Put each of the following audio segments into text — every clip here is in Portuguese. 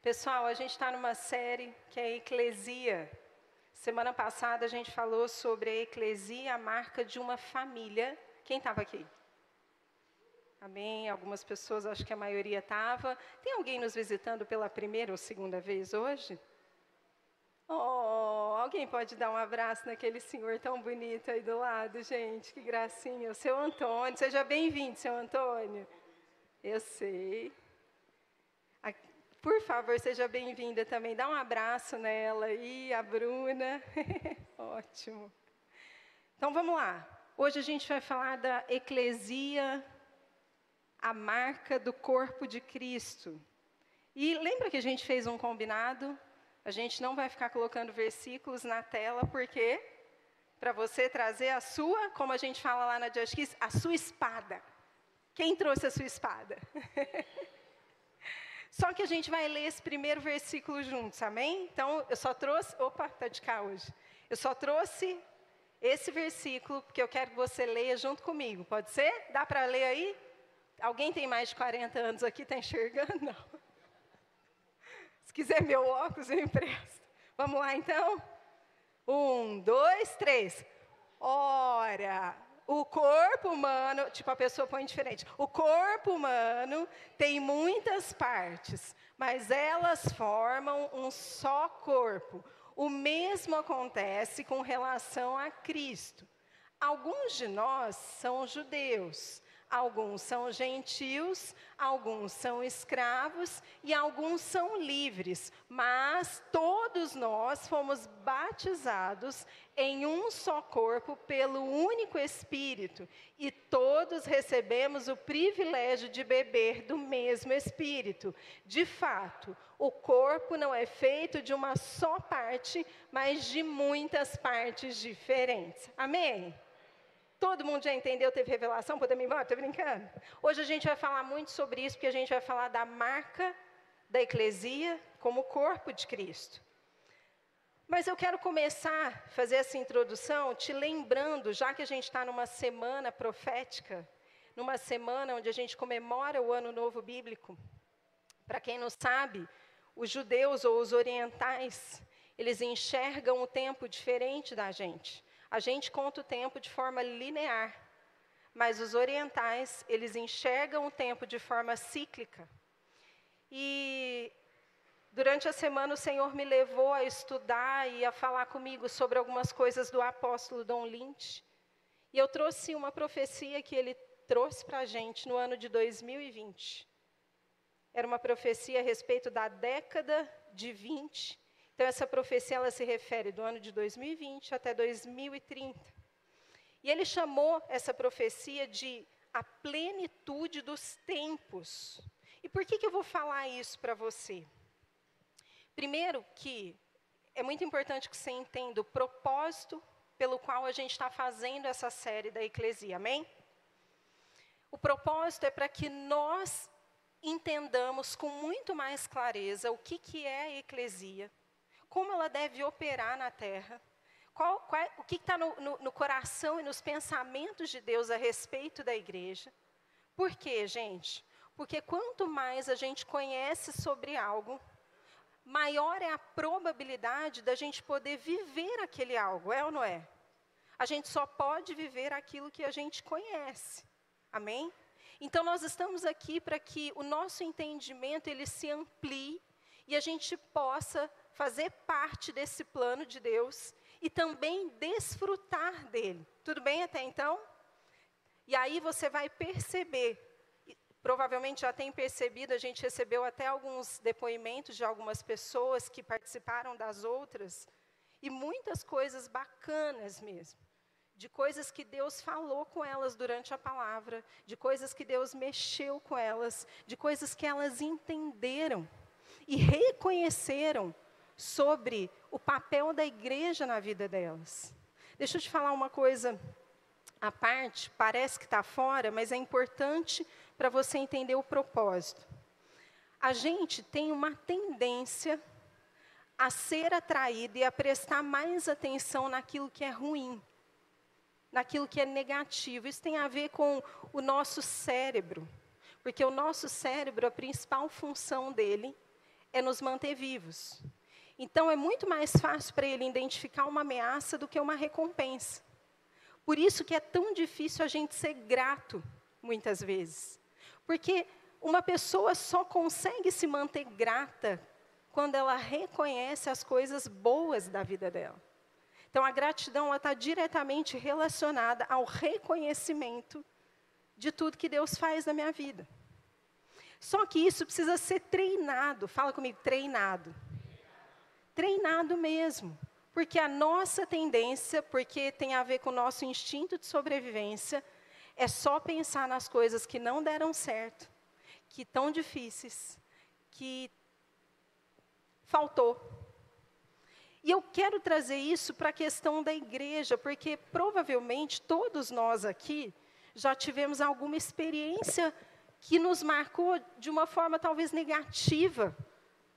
Pessoal, a gente está numa série que é a Eclesia. Semana passada a gente falou sobre a eclesia, a marca de uma família. Quem estava aqui? Amém. Algumas pessoas, acho que a maioria estava. Tem alguém nos visitando pela primeira ou segunda vez hoje? Oh, alguém pode dar um abraço naquele senhor tão bonito aí do lado, gente? Que gracinha. O seu Antônio. Seja bem-vindo, seu Antônio. Eu sei. Por favor, seja bem-vinda também. Dá um abraço nela aí, a Bruna. Ótimo. Então vamos lá. Hoje a gente vai falar da eclesia, a marca do corpo de Cristo. E lembra que a gente fez um combinado? A gente não vai ficar colocando versículos na tela, porque para você trazer a sua, como a gente fala lá na Just a sua espada. Quem trouxe a sua espada? Só que a gente vai ler esse primeiro versículo juntos, amém? Então, eu só trouxe. Opa, tá de cá hoje. Eu só trouxe esse versículo porque eu quero que você leia junto comigo. Pode ser? Dá para ler aí? Alguém tem mais de 40 anos aqui? Está enxergando? Não. Se quiser meu óculos, eu empresto. Vamos lá, então? Um, dois, três. Ora, o corpo humano, tipo a pessoa põe diferente. O corpo humano tem muitas partes, mas elas formam um só corpo. O mesmo acontece com relação a Cristo. Alguns de nós são judeus, Alguns são gentios, alguns são escravos e alguns são livres, mas todos nós fomos batizados em um só corpo pelo único Espírito e todos recebemos o privilégio de beber do mesmo Espírito. De fato, o corpo não é feito de uma só parte, mas de muitas partes diferentes. Amém? Todo mundo já entendeu, teve revelação, podemos ir embora? Estou brincando. Hoje a gente vai falar muito sobre isso, porque a gente vai falar da marca da eclesia como corpo de Cristo. Mas eu quero começar a fazer essa introdução te lembrando, já que a gente está numa semana profética, numa semana onde a gente comemora o Ano Novo Bíblico. Para quem não sabe, os judeus ou os orientais, eles enxergam o tempo diferente da gente. A gente conta o tempo de forma linear, mas os orientais, eles enxergam o tempo de forma cíclica. E durante a semana o Senhor me levou a estudar e a falar comigo sobre algumas coisas do apóstolo Dom Lynch. E eu trouxe uma profecia que ele trouxe para a gente no ano de 2020. Era uma profecia a respeito da década de 20 então, essa profecia ela se refere do ano de 2020 até 2030. E ele chamou essa profecia de a plenitude dos tempos. E por que, que eu vou falar isso para você? Primeiro, que é muito importante que você entenda o propósito pelo qual a gente está fazendo essa série da Eclesia, amém? O propósito é para que nós entendamos com muito mais clareza o que, que é a Eclesia, como ela deve operar na terra, qual, qual, o que está no, no, no coração e nos pensamentos de Deus a respeito da igreja. Por quê, gente? Porque quanto mais a gente conhece sobre algo, maior é a probabilidade da gente poder viver aquele algo, é ou não é? A gente só pode viver aquilo que a gente conhece. Amém? Então nós estamos aqui para que o nosso entendimento ele se amplie e a gente possa fazer parte desse plano de Deus e também desfrutar dele. Tudo bem até então? E aí você vai perceber, provavelmente já tem percebido, a gente recebeu até alguns depoimentos de algumas pessoas que participaram das outras, e muitas coisas bacanas mesmo. De coisas que Deus falou com elas durante a palavra, de coisas que Deus mexeu com elas, de coisas que elas entenderam e reconheceram sobre o papel da igreja na vida delas. Deixa eu te falar uma coisa à parte, parece que está fora, mas é importante para você entender o propósito. A gente tem uma tendência a ser atraído e a prestar mais atenção naquilo que é ruim, naquilo que é negativo. Isso tem a ver com o nosso cérebro, porque o nosso cérebro, a principal função dele é nos manter vivos. Então, é muito mais fácil para ele identificar uma ameaça do que uma recompensa. Por isso que é tão difícil a gente ser grato, muitas vezes. Porque uma pessoa só consegue se manter grata quando ela reconhece as coisas boas da vida dela. Então, a gratidão está diretamente relacionada ao reconhecimento de tudo que Deus faz na minha vida. Só que isso precisa ser treinado. Fala comigo, treinado. Treinado mesmo. Porque a nossa tendência, porque tem a ver com o nosso instinto de sobrevivência, é só pensar nas coisas que não deram certo, que tão difíceis, que faltou. E eu quero trazer isso para a questão da igreja, porque provavelmente todos nós aqui já tivemos alguma experiência que nos marcou de uma forma talvez negativa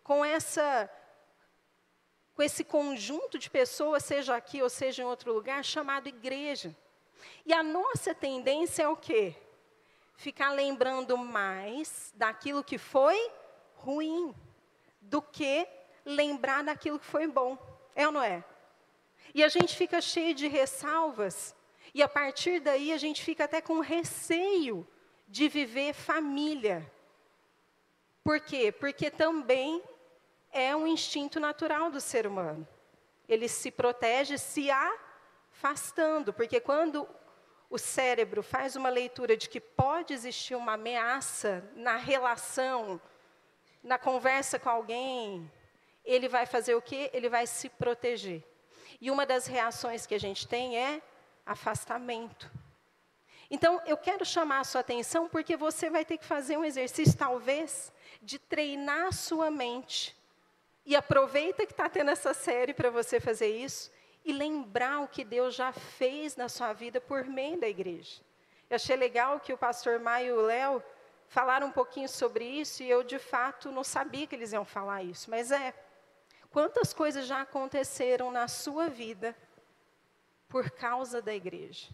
com essa com esse conjunto de pessoas, seja aqui ou seja em outro lugar, chamado igreja. E a nossa tendência é o quê? Ficar lembrando mais daquilo que foi ruim, do que lembrar daquilo que foi bom. É ou não é? E a gente fica cheio de ressalvas, e a partir daí a gente fica até com receio de viver família. Por quê? Porque também é um instinto natural do ser humano. Ele se protege se afastando, porque quando o cérebro faz uma leitura de que pode existir uma ameaça na relação, na conversa com alguém, ele vai fazer o quê? Ele vai se proteger. E uma das reações que a gente tem é afastamento. Então, eu quero chamar a sua atenção porque você vai ter que fazer um exercício, talvez, de treinar a sua mente e aproveita que está tendo essa série para você fazer isso e lembrar o que Deus já fez na sua vida por meio da igreja. Eu achei legal que o pastor Maio e o Léo falaram um pouquinho sobre isso e eu, de fato, não sabia que eles iam falar isso, mas é. Quantas coisas já aconteceram na sua vida por causa da igreja?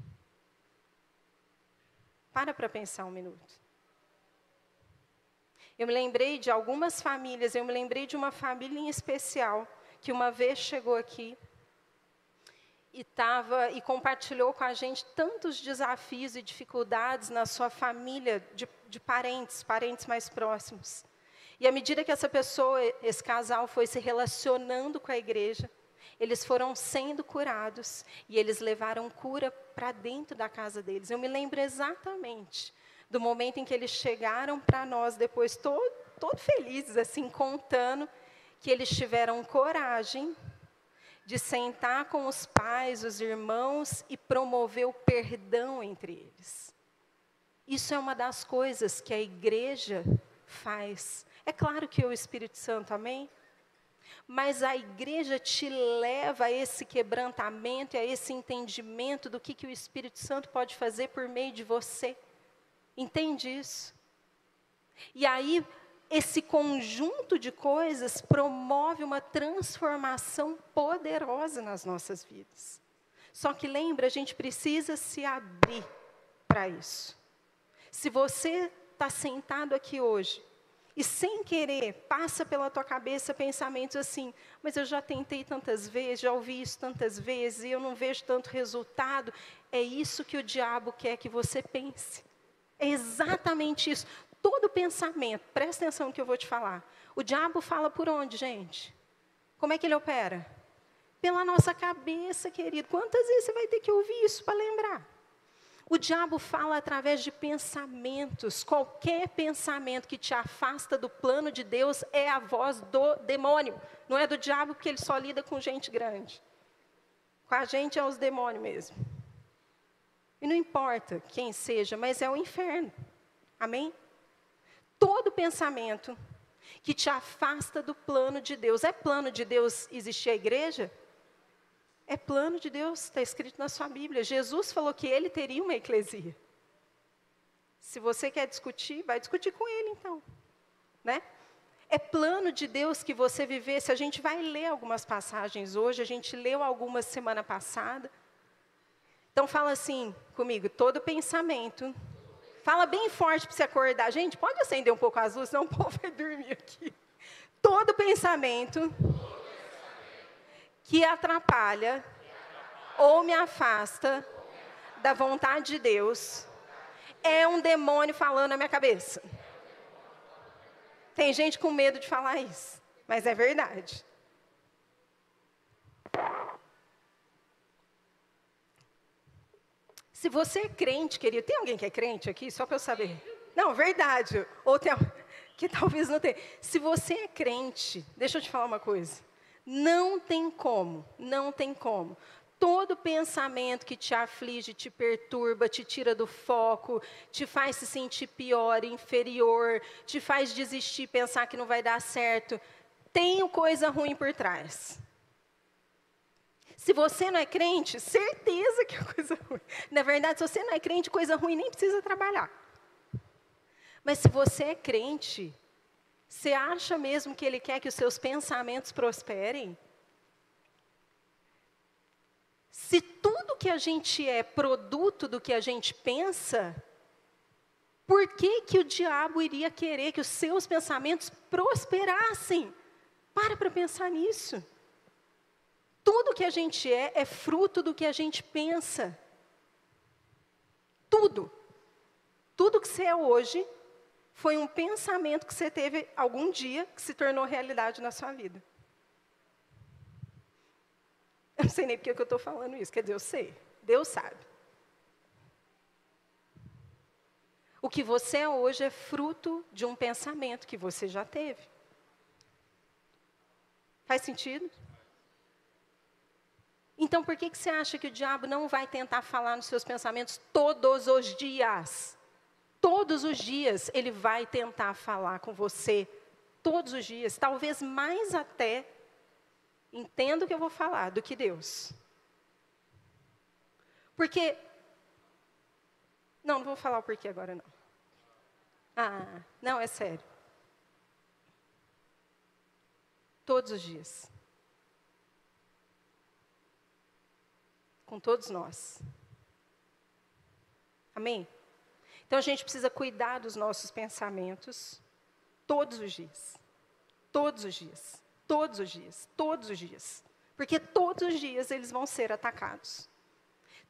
Para para pensar um minuto. Eu me lembrei de algumas famílias, eu me lembrei de uma família em especial, que uma vez chegou aqui e tava, e compartilhou com a gente tantos desafios e dificuldades na sua família de, de parentes, parentes mais próximos. E à medida que essa pessoa, esse casal, foi se relacionando com a igreja, eles foram sendo curados e eles levaram cura para dentro da casa deles. Eu me lembro exatamente do momento em que eles chegaram para nós depois, todo, todo felizes, assim, contando que eles tiveram coragem de sentar com os pais, os irmãos e promover o perdão entre eles. Isso é uma das coisas que a igreja faz. É claro que o Espírito Santo, amém? Mas a igreja te leva a esse quebrantamento e a esse entendimento do que, que o Espírito Santo pode fazer por meio de você. Entende isso? E aí, esse conjunto de coisas promove uma transformação poderosa nas nossas vidas. Só que lembra, a gente precisa se abrir para isso. Se você está sentado aqui hoje e sem querer passa pela tua cabeça pensamentos assim, mas eu já tentei tantas vezes, já ouvi isso tantas vezes e eu não vejo tanto resultado, é isso que o diabo quer que você pense. É exatamente isso. Todo pensamento, presta atenção no que eu vou te falar. O diabo fala por onde, gente? Como é que ele opera? Pela nossa cabeça, querido. Quantas vezes você vai ter que ouvir isso para lembrar? O diabo fala através de pensamentos. Qualquer pensamento que te afasta do plano de Deus é a voz do demônio. Não é do diabo, porque ele só lida com gente grande. Com a gente é os demônios mesmo. E não importa quem seja, mas é o inferno. Amém? Todo pensamento que te afasta do plano de Deus. É plano de Deus existir a igreja? É plano de Deus, está escrito na sua Bíblia. Jesus falou que ele teria uma eclesia. Se você quer discutir, vai discutir com ele então. Né? É plano de Deus que você vivesse. A gente vai ler algumas passagens hoje, a gente leu algumas semana passada. Então fala assim comigo, todo pensamento. Fala bem forte para você acordar. Gente, pode acender um pouco as luzes, senão o povo vai dormir aqui. todo pensamento que atrapalha ou me afasta da vontade de Deus é um demônio falando na minha cabeça. Tem gente com medo de falar isso, mas é verdade. Se você é crente, querido, tem alguém que é crente aqui? Só para eu saber. Não, verdade. Ou tem que talvez não tenha. Se você é crente, deixa eu te falar uma coisa. Não tem como, não tem como. Todo pensamento que te aflige, te perturba, te tira do foco, te faz se sentir pior, inferior, te faz desistir, pensar que não vai dar certo, tem coisa ruim por trás. Se você não é crente, certeza que é coisa ruim. Na verdade, se você não é crente, coisa ruim nem precisa trabalhar. Mas se você é crente, você acha mesmo que Ele quer que os seus pensamentos prosperem? Se tudo que a gente é produto do que a gente pensa, por que, que o diabo iria querer que os seus pensamentos prosperassem? Para para pensar nisso. Tudo que a gente é é fruto do que a gente pensa. Tudo. Tudo que você é hoje foi um pensamento que você teve algum dia que se tornou realidade na sua vida. Eu não sei nem porque que eu estou falando isso, quer dizer, eu sei, Deus sabe. O que você é hoje é fruto de um pensamento que você já teve. Faz sentido? Então, por que, que você acha que o diabo não vai tentar falar nos seus pensamentos todos os dias? Todos os dias ele vai tentar falar com você. Todos os dias. Talvez mais até, entenda o que eu vou falar, do que Deus. Porque. Não, não vou falar o porquê agora, não. Ah, não, é sério. Todos os dias. Com todos nós. Amém? Então a gente precisa cuidar dos nossos pensamentos todos os dias. Todos os dias. Todos os dias. Todos os dias. Porque todos os dias eles vão ser atacados.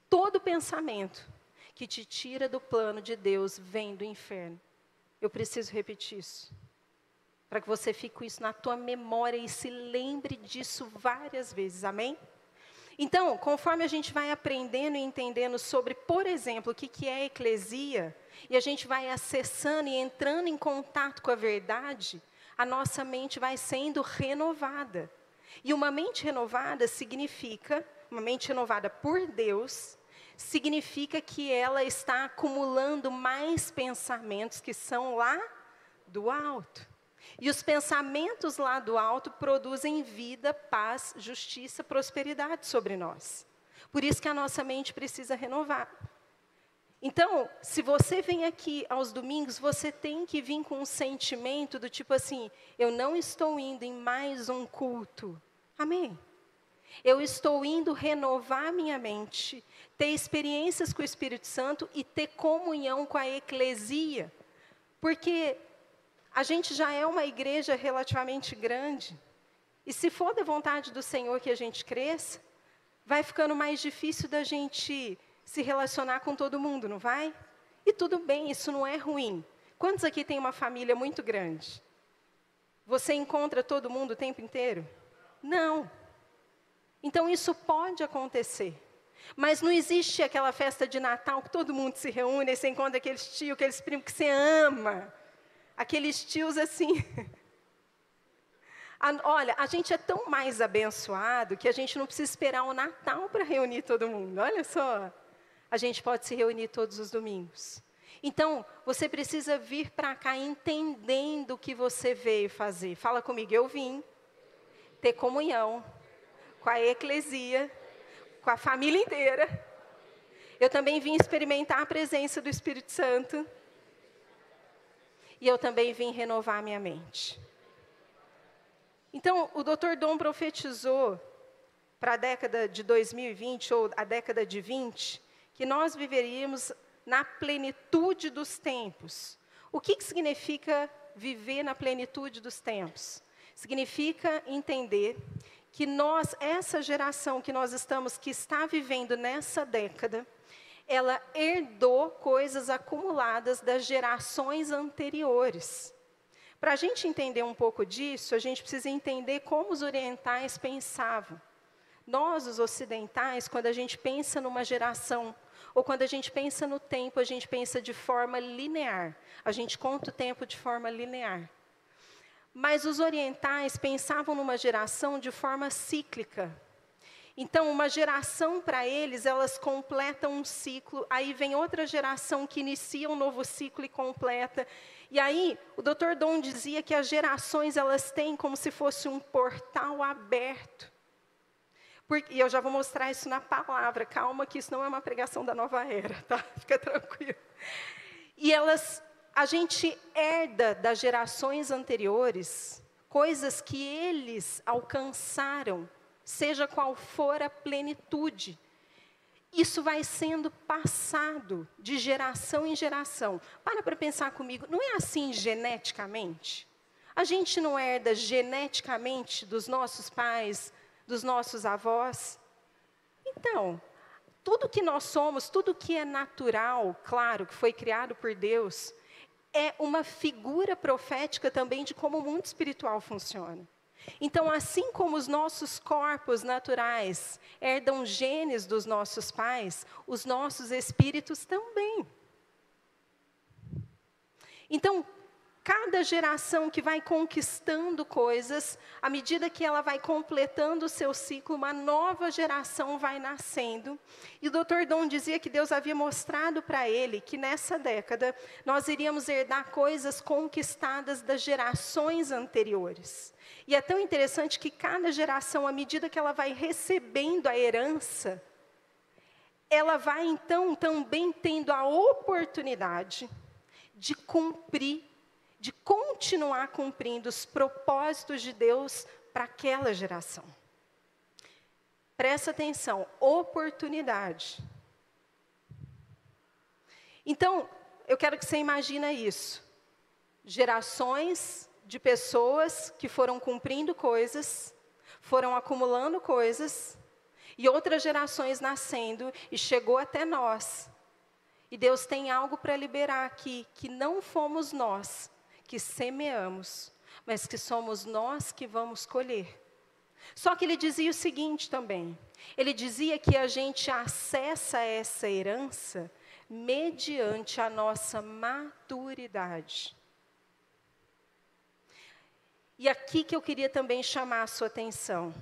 Todo pensamento que te tira do plano de Deus vem do inferno. Eu preciso repetir isso. Para que você fique com isso na tua memória e se lembre disso várias vezes. Amém? Então, conforme a gente vai aprendendo e entendendo sobre, por exemplo, o que, que é eclesia, e a gente vai acessando e entrando em contato com a verdade, a nossa mente vai sendo renovada. E uma mente renovada significa, uma mente renovada por Deus, significa que ela está acumulando mais pensamentos que são lá do alto. E os pensamentos lá do alto produzem vida, paz, justiça, prosperidade sobre nós. Por isso que a nossa mente precisa renovar. Então, se você vem aqui aos domingos, você tem que vir com um sentimento do tipo assim: eu não estou indo em mais um culto. Amém? Eu estou indo renovar minha mente, ter experiências com o Espírito Santo e ter comunhão com a eclesia. Porque a gente já é uma igreja relativamente grande. E se for da vontade do Senhor que a gente cresça, vai ficando mais difícil da gente se relacionar com todo mundo, não vai? E tudo bem, isso não é ruim. Quantos aqui tem uma família muito grande? Você encontra todo mundo o tempo inteiro? Não. Então isso pode acontecer. Mas não existe aquela festa de Natal que todo mundo se reúne e você encontra aqueles tios, aqueles primos que você ama aqueles tios assim. Olha, a gente é tão mais abençoado que a gente não precisa esperar o Natal para reunir todo mundo. Olha só. A gente pode se reunir todos os domingos. Então, você precisa vir para cá entendendo o que você veio fazer. Fala comigo, eu vim ter comunhão com a eclesia, com a família inteira. Eu também vim experimentar a presença do Espírito Santo e eu também vim renovar minha mente. Então, o Dr. Dom profetizou para a década de 2020 ou a década de 20 que nós viveríamos na plenitude dos tempos. O que, que significa viver na plenitude dos tempos? Significa entender que nós, essa geração que nós estamos, que está vivendo nessa década, ela herdou coisas acumuladas das gerações anteriores. Para a gente entender um pouco disso, a gente precisa entender como os orientais pensavam. Nós, os ocidentais, quando a gente pensa numa geração, ou quando a gente pensa no tempo, a gente pensa de forma linear. A gente conta o tempo de forma linear. Mas os orientais pensavam numa geração de forma cíclica. Então, uma geração para eles, elas completam um ciclo, aí vem outra geração que inicia um novo ciclo e completa. E aí, o Dr. Dom dizia que as gerações elas têm como se fosse um portal aberto. Porque, e eu já vou mostrar isso na palavra, calma que isso não é uma pregação da nova era, tá? Fica tranquilo. E elas, a gente herda das gerações anteriores coisas que eles alcançaram, seja qual for a plenitude isso vai sendo passado de geração em geração. Para para pensar comigo, não é assim geneticamente? A gente não herda geneticamente dos nossos pais, dos nossos avós? Então, tudo que nós somos, tudo que é natural, claro, que foi criado por Deus, é uma figura profética também de como o mundo espiritual funciona. Então, assim como os nossos corpos naturais herdam genes dos nossos pais, os nossos espíritos também. Então, cada geração que vai conquistando coisas, à medida que ela vai completando o seu ciclo, uma nova geração vai nascendo. E o Dr. Dom dizia que Deus havia mostrado para ele que nessa década nós iríamos herdar coisas conquistadas das gerações anteriores. E é tão interessante que cada geração, à medida que ela vai recebendo a herança, ela vai então também tendo a oportunidade de cumprir, de continuar cumprindo os propósitos de Deus para aquela geração. Presta atenção, oportunidade. Então, eu quero que você imagine isso. Gerações de pessoas que foram cumprindo coisas, foram acumulando coisas, e outras gerações nascendo, e chegou até nós. E Deus tem algo para liberar aqui, que não fomos nós que semeamos, mas que somos nós que vamos colher. Só que ele dizia o seguinte também: ele dizia que a gente acessa essa herança mediante a nossa maturidade. E aqui que eu queria também chamar a sua atenção.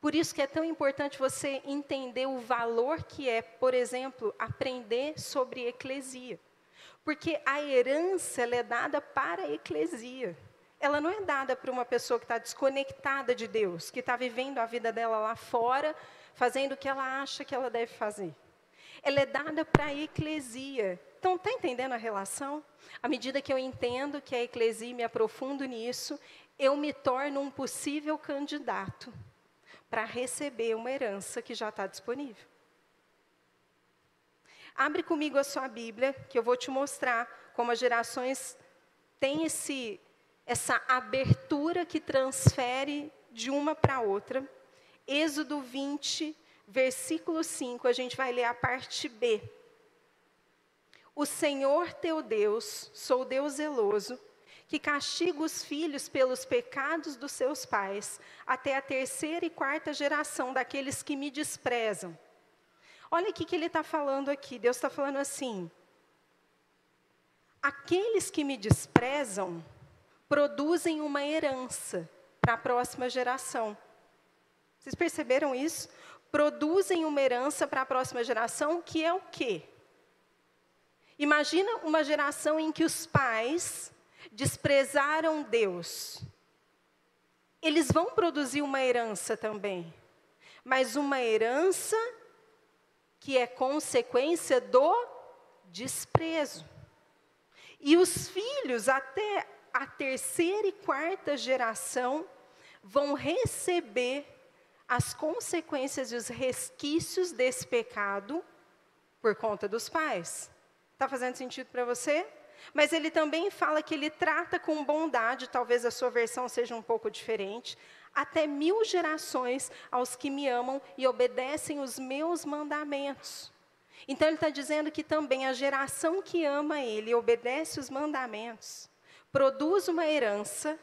Por isso que é tão importante você entender o valor que é, por exemplo, aprender sobre eclesia. Porque a herança é dada para a eclesia. Ela não é dada para uma pessoa que está desconectada de Deus, que está vivendo a vida dela lá fora, fazendo o que ela acha que ela deve fazer. Ela é dada para a eclesia, então, está entendendo a relação? À medida que eu entendo que a eclesia e me aprofundo nisso, eu me torno um possível candidato para receber uma herança que já está disponível. Abre comigo a sua Bíblia, que eu vou te mostrar como as gerações têm esse, essa abertura que transfere de uma para outra. Êxodo 20, versículo 5, a gente vai ler a parte B. O Senhor teu Deus, sou Deus zeloso, que castiga os filhos pelos pecados dos seus pais, até a terceira e quarta geração daqueles que me desprezam. Olha o que ele está falando aqui. Deus está falando assim: aqueles que me desprezam produzem uma herança para a próxima geração. Vocês perceberam isso? Produzem uma herança para a próxima geração, que é o quê? Imagina uma geração em que os pais desprezaram Deus. Eles vão produzir uma herança também, mas uma herança que é consequência do desprezo. E os filhos, até a terceira e quarta geração, vão receber as consequências e os resquícios desse pecado por conta dos pais. Está fazendo sentido para você? Mas ele também fala que ele trata com bondade, talvez a sua versão seja um pouco diferente, até mil gerações aos que me amam e obedecem os meus mandamentos. Então ele está dizendo que também a geração que ama ele e obedece os mandamentos produz uma herança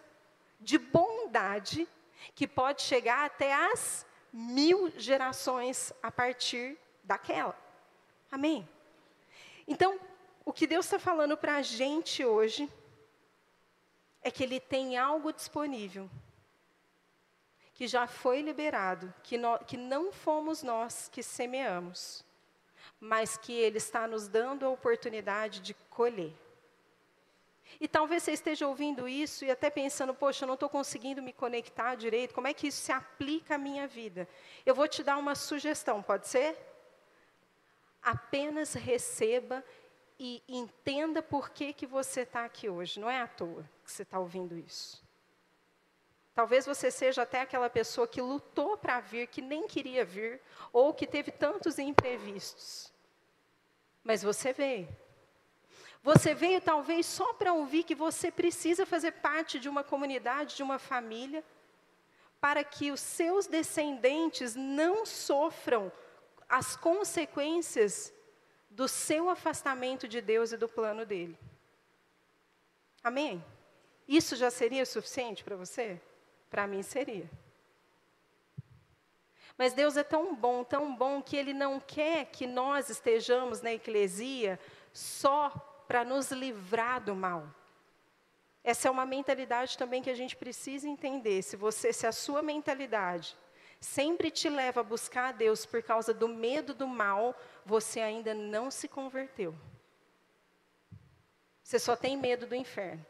de bondade que pode chegar até as mil gerações a partir daquela. Amém? Então, o que Deus está falando para a gente hoje é que Ele tem algo disponível, que já foi liberado, que, no, que não fomos nós que semeamos, mas que Ele está nos dando a oportunidade de colher. E talvez você esteja ouvindo isso e até pensando, poxa, eu não estou conseguindo me conectar direito, como é que isso se aplica à minha vida? Eu vou te dar uma sugestão, pode ser? Apenas receba e entenda por que, que você está aqui hoje. Não é à toa que você está ouvindo isso. Talvez você seja até aquela pessoa que lutou para vir, que nem queria vir, ou que teve tantos imprevistos. Mas você veio. Você veio talvez só para ouvir que você precisa fazer parte de uma comunidade, de uma família, para que os seus descendentes não sofram as consequências do seu afastamento de Deus e do plano dele. Amém? Isso já seria suficiente para você? Para mim seria. Mas Deus é tão bom, tão bom, que Ele não quer que nós estejamos na eclesia só para nos livrar do mal. Essa é uma mentalidade também que a gente precisa entender. Se você, se a sua mentalidade sempre te leva a buscar a Deus por causa do medo do mal, você ainda não se converteu. Você só tem medo do inferno.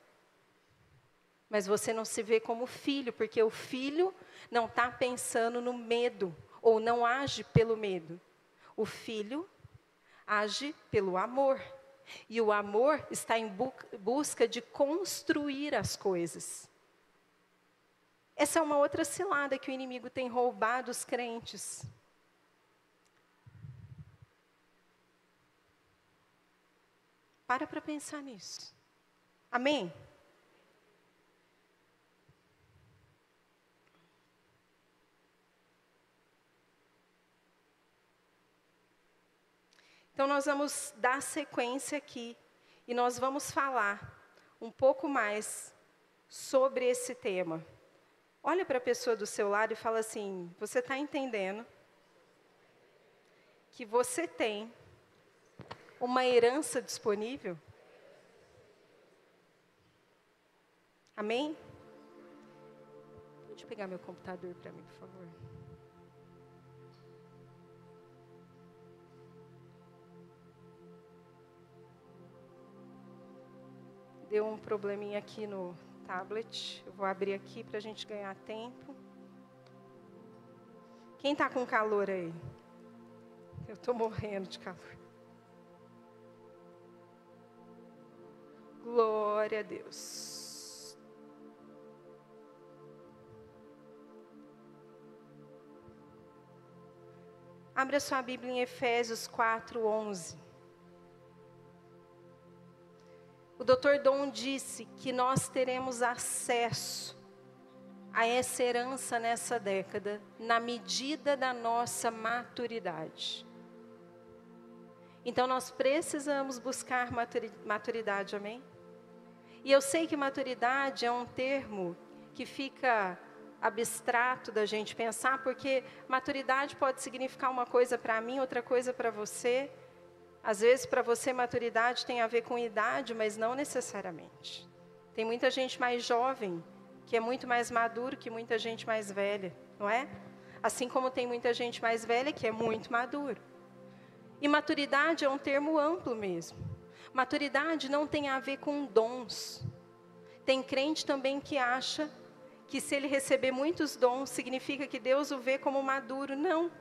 Mas você não se vê como filho, porque o filho não está pensando no medo, ou não age pelo medo. O filho age pelo amor. E o amor está em bu busca de construir as coisas. Essa é uma outra cilada que o inimigo tem roubado os crentes. Para para pensar nisso. Amém? Então, nós vamos dar sequência aqui e nós vamos falar um pouco mais sobre esse tema. Olha para a pessoa do seu lado e fala assim: você está entendendo que você tem uma herança disponível? Amém? Pode pegar meu computador para mim, por favor. Deu um probleminha aqui no, tablet. Eu vou abrir aqui para a gente ganhar tempo. Quem está com calor aí? Eu estou morrendo de calor. Glória a Deus. Abra sua Bíblia em Efésios 4, 11. O Dr. Dom disse que nós teremos acesso a essa herança nessa década, na medida da nossa maturidade. Então nós precisamos buscar maturidade, amém? E eu sei que maturidade é um termo que fica abstrato da gente pensar, porque maturidade pode significar uma coisa para mim, outra coisa para você. Às vezes, para você, maturidade tem a ver com idade, mas não necessariamente. Tem muita gente mais jovem que é muito mais maduro que muita gente mais velha, não é? Assim como tem muita gente mais velha que é muito maduro. E maturidade é um termo amplo mesmo. Maturidade não tem a ver com dons. Tem crente também que acha que se ele receber muitos dons, significa que Deus o vê como maduro. Não.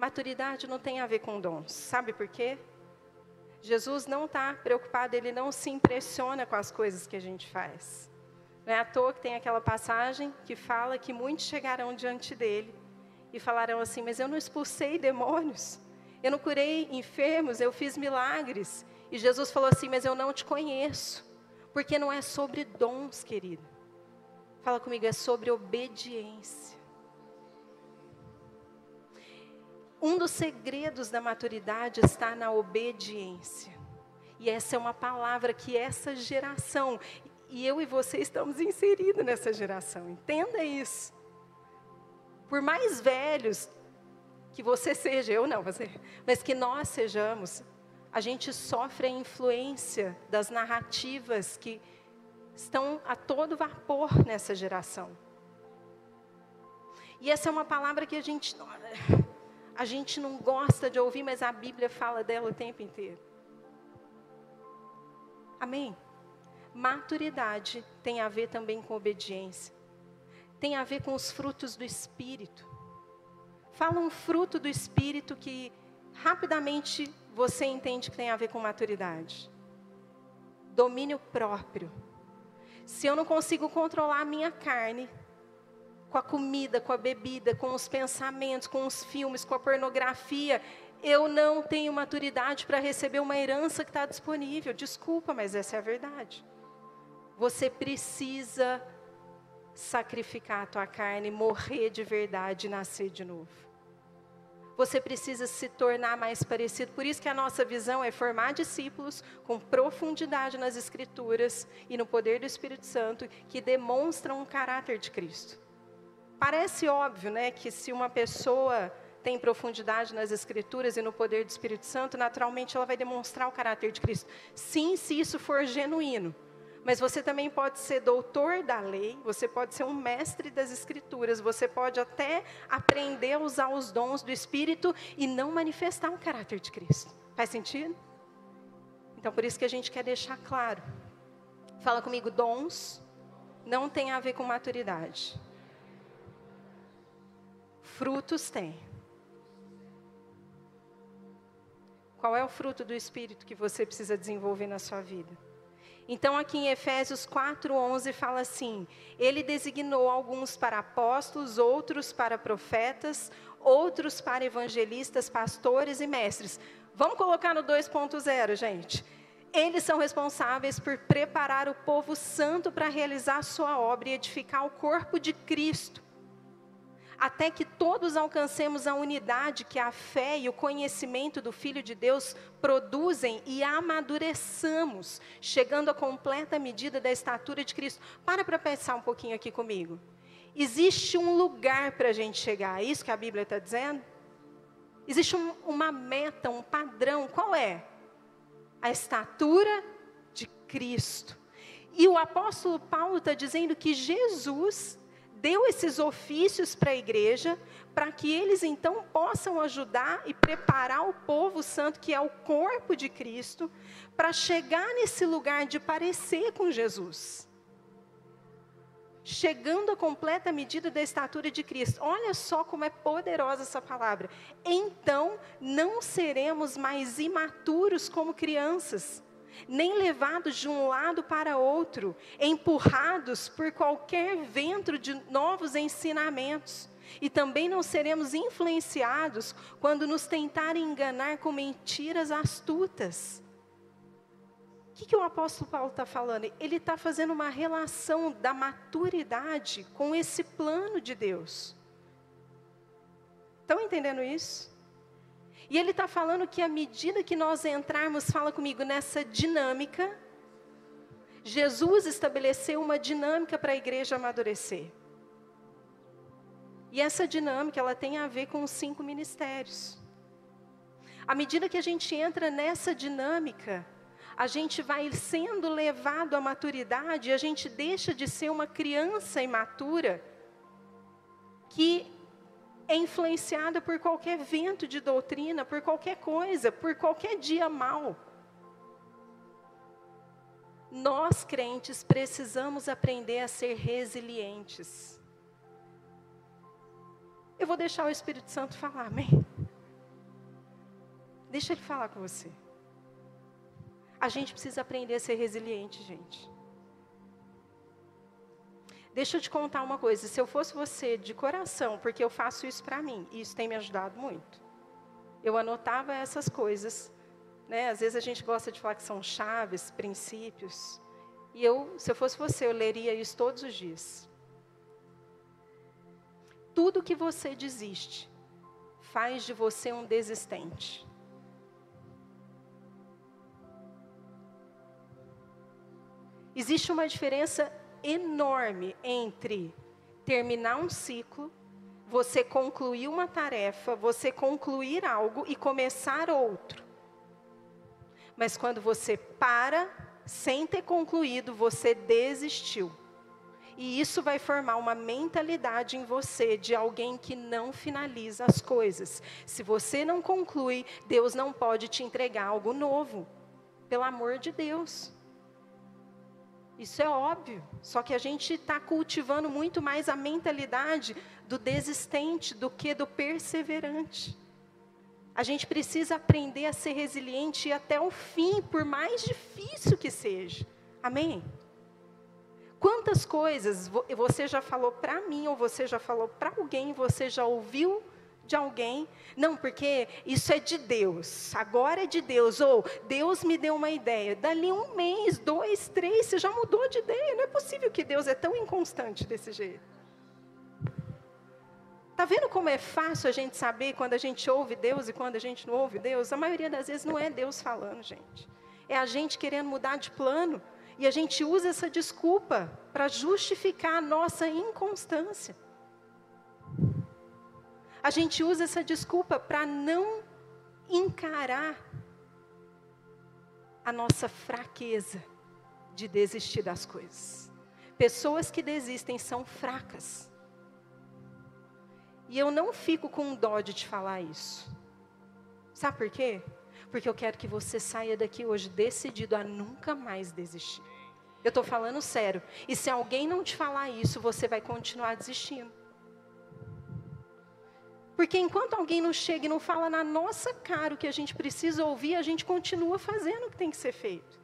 Maturidade não tem a ver com dons. Sabe por quê? Jesus não está preocupado, ele não se impressiona com as coisas que a gente faz. Não é à toa que tem aquela passagem que fala que muitos chegarão diante dele e falarão assim: Mas eu não expulsei demônios, eu não curei enfermos, eu fiz milagres. E Jesus falou assim: Mas eu não te conheço. Porque não é sobre dons, querido. Fala comigo, é sobre obediência. Um dos segredos da maturidade está na obediência. E essa é uma palavra que essa geração, e eu e você estamos inseridos nessa geração, entenda isso. Por mais velhos que você seja, eu não, você, mas que nós sejamos, a gente sofre a influência das narrativas que estão a todo vapor nessa geração. E essa é uma palavra que a gente a gente não gosta de ouvir, mas a Bíblia fala dela o tempo inteiro. Amém? Maturidade tem a ver também com obediência. Tem a ver com os frutos do Espírito. Fala um fruto do Espírito que rapidamente você entende que tem a ver com maturidade. Domínio próprio. Se eu não consigo controlar a minha carne, com a comida, com a bebida, com os pensamentos, com os filmes, com a pornografia, eu não tenho maturidade para receber uma herança que está disponível. Desculpa, mas essa é a verdade. Você precisa sacrificar a tua carne, morrer de verdade e nascer de novo. Você precisa se tornar mais parecido. Por isso que a nossa visão é formar discípulos com profundidade nas Escrituras e no poder do Espírito Santo, que demonstram o caráter de Cristo. Parece óbvio, né, que se uma pessoa tem profundidade nas Escrituras e no poder do Espírito Santo, naturalmente ela vai demonstrar o caráter de Cristo. Sim, se isso for genuíno. Mas você também pode ser doutor da lei, você pode ser um mestre das Escrituras, você pode até aprender a usar os dons do Espírito e não manifestar o caráter de Cristo. Faz sentido? Então, por isso que a gente quer deixar claro. Fala comigo, dons não tem a ver com maturidade. Frutos tem. Qual é o fruto do Espírito que você precisa desenvolver na sua vida? Então, aqui em Efésios 4,11 fala assim: Ele designou alguns para apóstolos, outros para profetas, outros para evangelistas, pastores e mestres. Vamos colocar no 2.0, gente. Eles são responsáveis por preparar o povo santo para realizar sua obra e edificar o corpo de Cristo até que todos alcancemos a unidade que a fé e o conhecimento do Filho de Deus produzem e amadureçamos, chegando à completa medida da estatura de Cristo. Para para pensar um pouquinho aqui comigo. Existe um lugar para a gente chegar, é isso que a Bíblia está dizendo? Existe um, uma meta, um padrão, qual é? A estatura de Cristo. E o apóstolo Paulo está dizendo que Jesus deu esses ofícios para a igreja, para que eles então possam ajudar e preparar o povo santo, que é o corpo de Cristo, para chegar nesse lugar de parecer com Jesus. Chegando à completa medida da estatura de Cristo. Olha só como é poderosa essa palavra. Então, não seremos mais imaturos como crianças nem levados de um lado para outro, empurrados por qualquer vento de novos ensinamentos. E também não seremos influenciados quando nos tentarem enganar com mentiras astutas. O que, que o apóstolo Paulo está falando? Ele está fazendo uma relação da maturidade com esse plano de Deus. Estão entendendo isso? E ele está falando que à medida que nós entrarmos, fala comigo, nessa dinâmica, Jesus estabeleceu uma dinâmica para a igreja amadurecer. E essa dinâmica, ela tem a ver com os cinco ministérios. À medida que a gente entra nessa dinâmica, a gente vai sendo levado à maturidade, a gente deixa de ser uma criança imatura que é influenciada por qualquer vento de doutrina, por qualquer coisa, por qualquer dia mal. Nós, crentes, precisamos aprender a ser resilientes. Eu vou deixar o Espírito Santo falar, amém? Deixa ele falar com você. A gente precisa aprender a ser resiliente, gente. Deixa eu te contar uma coisa: se eu fosse você de coração, porque eu faço isso para mim, e isso tem me ajudado muito. Eu anotava essas coisas né? Às vezes a gente gosta de falar que são chaves, princípios. E eu, se eu fosse você, eu leria isso todos os dias. Tudo que você desiste faz de você um desistente. Existe uma diferença enorme entre terminar um ciclo, você concluir uma tarefa, você concluir algo e começar outro. Mas quando você para, sem ter concluído, você desistiu. E isso vai formar uma mentalidade em você de alguém que não finaliza as coisas. Se você não conclui, Deus não pode te entregar algo novo. Pelo amor de Deus. Isso é óbvio. Só que a gente está cultivando muito mais a mentalidade do desistente do que do perseverante. A gente precisa aprender a ser resiliente até o fim, por mais difícil que seja. Amém? Quantas coisas você já falou para mim, ou você já falou para alguém, você já ouviu de alguém. Não, porque isso é de Deus, agora é de Deus. Ou Deus me deu uma ideia. Dali um mês, dois, três, você já mudou de ideia. Não é possível que Deus é tão inconstante desse jeito. Está vendo como é fácil a gente saber quando a gente ouve Deus e quando a gente não ouve Deus? A maioria das vezes não é Deus falando, gente. É a gente querendo mudar de plano. E a gente usa essa desculpa para justificar a nossa inconstância. A gente usa essa desculpa para não encarar a nossa fraqueza de desistir das coisas. Pessoas que desistem são fracas. E eu não fico com dó de te falar isso. Sabe por quê? Porque eu quero que você saia daqui hoje decidido a nunca mais desistir. Eu estou falando sério. E se alguém não te falar isso, você vai continuar desistindo. Porque enquanto alguém não chega e não fala na nossa cara o que a gente precisa ouvir, a gente continua fazendo o que tem que ser feito.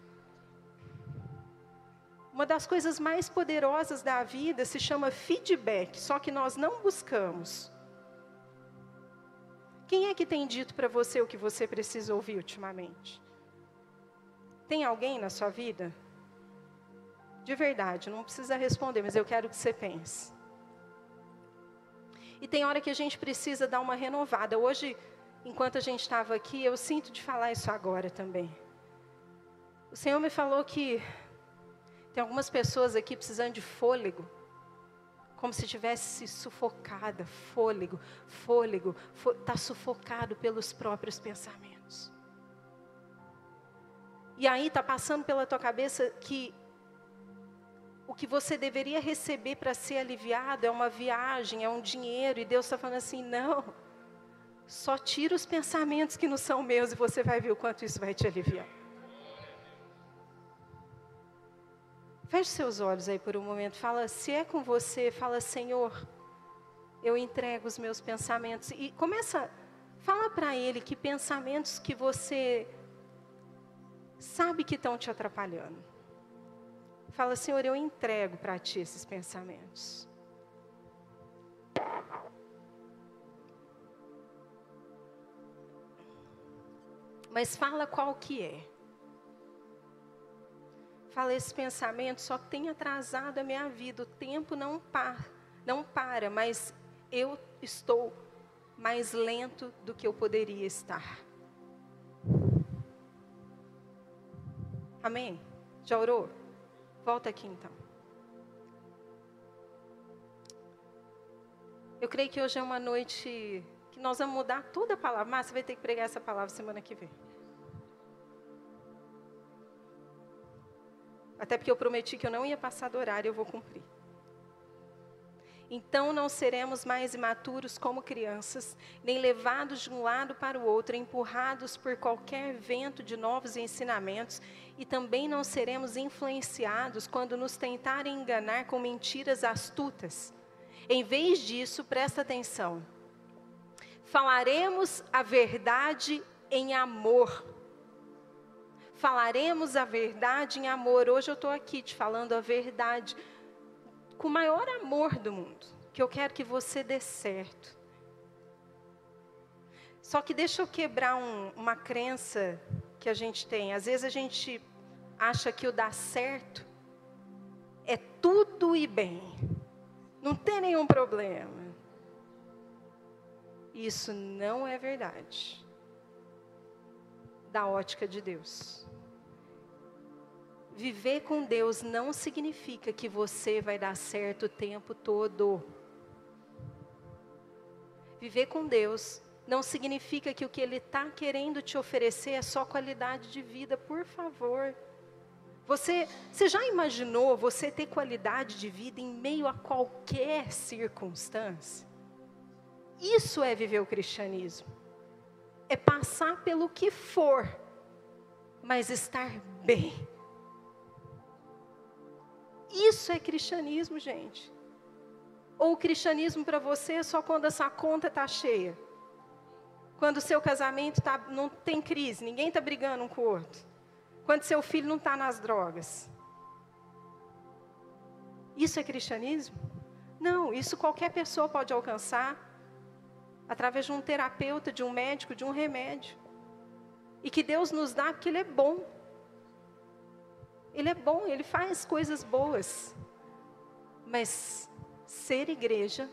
Uma das coisas mais poderosas da vida se chama feedback, só que nós não buscamos. Quem é que tem dito para você o que você precisa ouvir ultimamente? Tem alguém na sua vida? De verdade, não precisa responder, mas eu quero que você pense. E tem hora que a gente precisa dar uma renovada. Hoje, enquanto a gente estava aqui, eu sinto de falar isso agora também. O Senhor me falou que tem algumas pessoas aqui precisando de fôlego, como se tivesse sufocada, fôlego, fôlego, está sufocado pelos próprios pensamentos. E aí está passando pela tua cabeça que o que você deveria receber para ser aliviado é uma viagem, é um dinheiro, e Deus está falando assim: não, só tira os pensamentos que não são meus e você vai ver o quanto isso vai te aliviar. Feche seus olhos aí por um momento, fala, se é com você, fala, Senhor, eu entrego os meus pensamentos. E começa, fala para Ele que pensamentos que você sabe que estão te atrapalhando. Fala, Senhor, eu entrego para Ti esses pensamentos. Mas fala qual que é. Fala, esse pensamento só tem atrasado a minha vida. O tempo não, par, não para, mas eu estou mais lento do que eu poderia estar. Amém? Já orou? Volta aqui então. Eu creio que hoje é uma noite que nós vamos mudar toda a palavra. Mas você vai ter que pregar essa palavra semana que vem. Até porque eu prometi que eu não ia passar do horário, eu vou cumprir. Então não seremos mais imaturos como crianças, nem levados de um lado para o outro, empurrados por qualquer vento de novos ensinamentos, e também não seremos influenciados quando nos tentarem enganar com mentiras astutas. Em vez disso, presta atenção. Falaremos a verdade em amor. Falaremos a verdade em amor. Hoje eu estou aqui te falando a verdade com o maior amor do mundo, que eu quero que você dê certo. Só que deixa eu quebrar um, uma crença que a gente tem. Às vezes a gente acha que o dar certo é tudo e bem. Não tem nenhum problema. Isso não é verdade. Da ótica de Deus. Viver com Deus não significa que você vai dar certo o tempo todo. Viver com Deus não significa que o que Ele está querendo te oferecer é só qualidade de vida, por favor. Você, você já imaginou você ter qualidade de vida em meio a qualquer circunstância? Isso é viver o cristianismo. É passar pelo que for, mas estar bem. Isso é cristianismo, gente. Ou o cristianismo para você é só quando essa conta está cheia? Quando o seu casamento tá, não tem crise, ninguém está brigando um com o outro. Quando seu filho não está nas drogas. Isso é cristianismo? Não, isso qualquer pessoa pode alcançar através de um terapeuta, de um médico, de um remédio. E que Deus nos dá porque Ele é bom. Ele é bom, Ele faz coisas boas. Mas ser igreja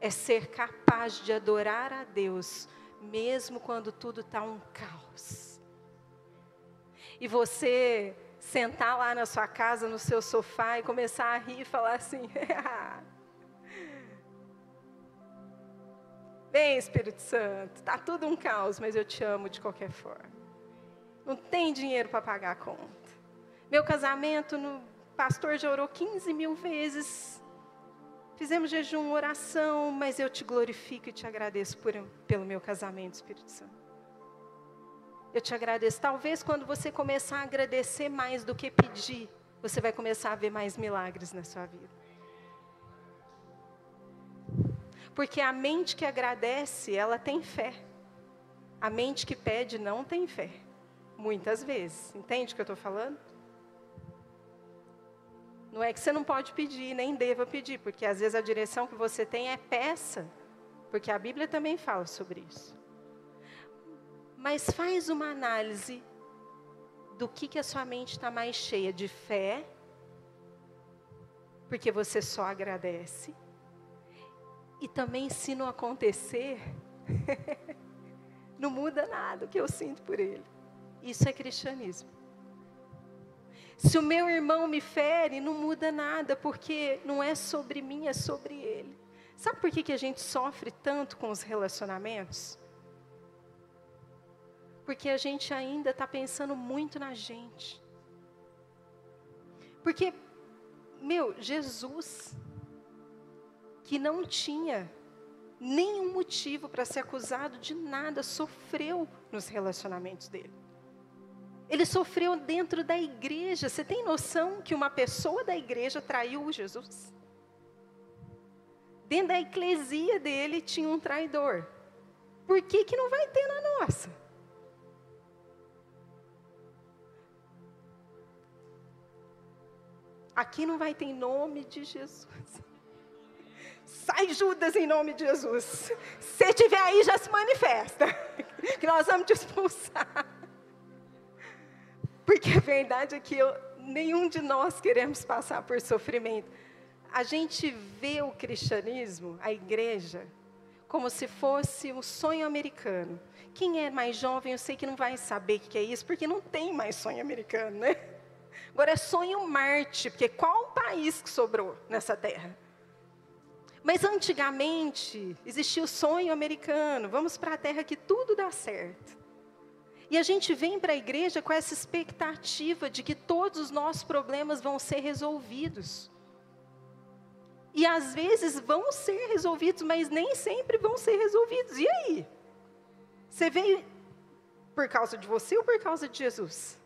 é ser capaz de adorar a Deus, mesmo quando tudo está um caos. E você sentar lá na sua casa, no seu sofá e começar a rir e falar assim: Bem, Espírito Santo, está tudo um caos, mas eu te amo de qualquer forma. Não tem dinheiro para pagar a conta. Meu casamento, o pastor já orou 15 mil vezes. Fizemos jejum, oração, mas eu te glorifico e te agradeço por, pelo meu casamento, Espírito Santo. Eu te agradeço. Talvez quando você começar a agradecer mais do que pedir, você vai começar a ver mais milagres na sua vida. Porque a mente que agradece, ela tem fé. A mente que pede não tem fé. Muitas vezes. Entende o que eu estou falando? Não é que você não pode pedir, nem deva pedir, porque às vezes a direção que você tem é peça, porque a Bíblia também fala sobre isso. Mas faz uma análise do que, que a sua mente está mais cheia de fé, porque você só agradece e também, se não acontecer, não muda nada o que eu sinto por ele. Isso é cristianismo. Se o meu irmão me fere, não muda nada, porque não é sobre mim, é sobre ele. Sabe por que, que a gente sofre tanto com os relacionamentos? Porque a gente ainda está pensando muito na gente. Porque, meu, Jesus que não tinha nenhum motivo para ser acusado de nada, sofreu nos relacionamentos dele. Ele sofreu dentro da igreja. Você tem noção que uma pessoa da igreja traiu Jesus? Dentro da eclesia dele tinha um traidor. Por que, que não vai ter na nossa? Aqui não vai ter em nome de Jesus. Sai Judas em nome de Jesus. Se estiver aí, já se manifesta. Que nós vamos te expulsar. Porque a verdade é que eu, nenhum de nós queremos passar por sofrimento. A gente vê o cristianismo, a igreja, como se fosse um sonho americano. Quem é mais jovem, eu sei que não vai saber o que é isso, porque não tem mais sonho americano, né? Agora é sonho Marte, porque qual país que sobrou nessa terra? Mas antigamente existia o sonho americano, vamos para a terra que tudo dá certo. E a gente vem para a igreja com essa expectativa de que todos os nossos problemas vão ser resolvidos. E às vezes vão ser resolvidos, mas nem sempre vão ser resolvidos. E aí? Você veio por causa de você ou por causa de Jesus?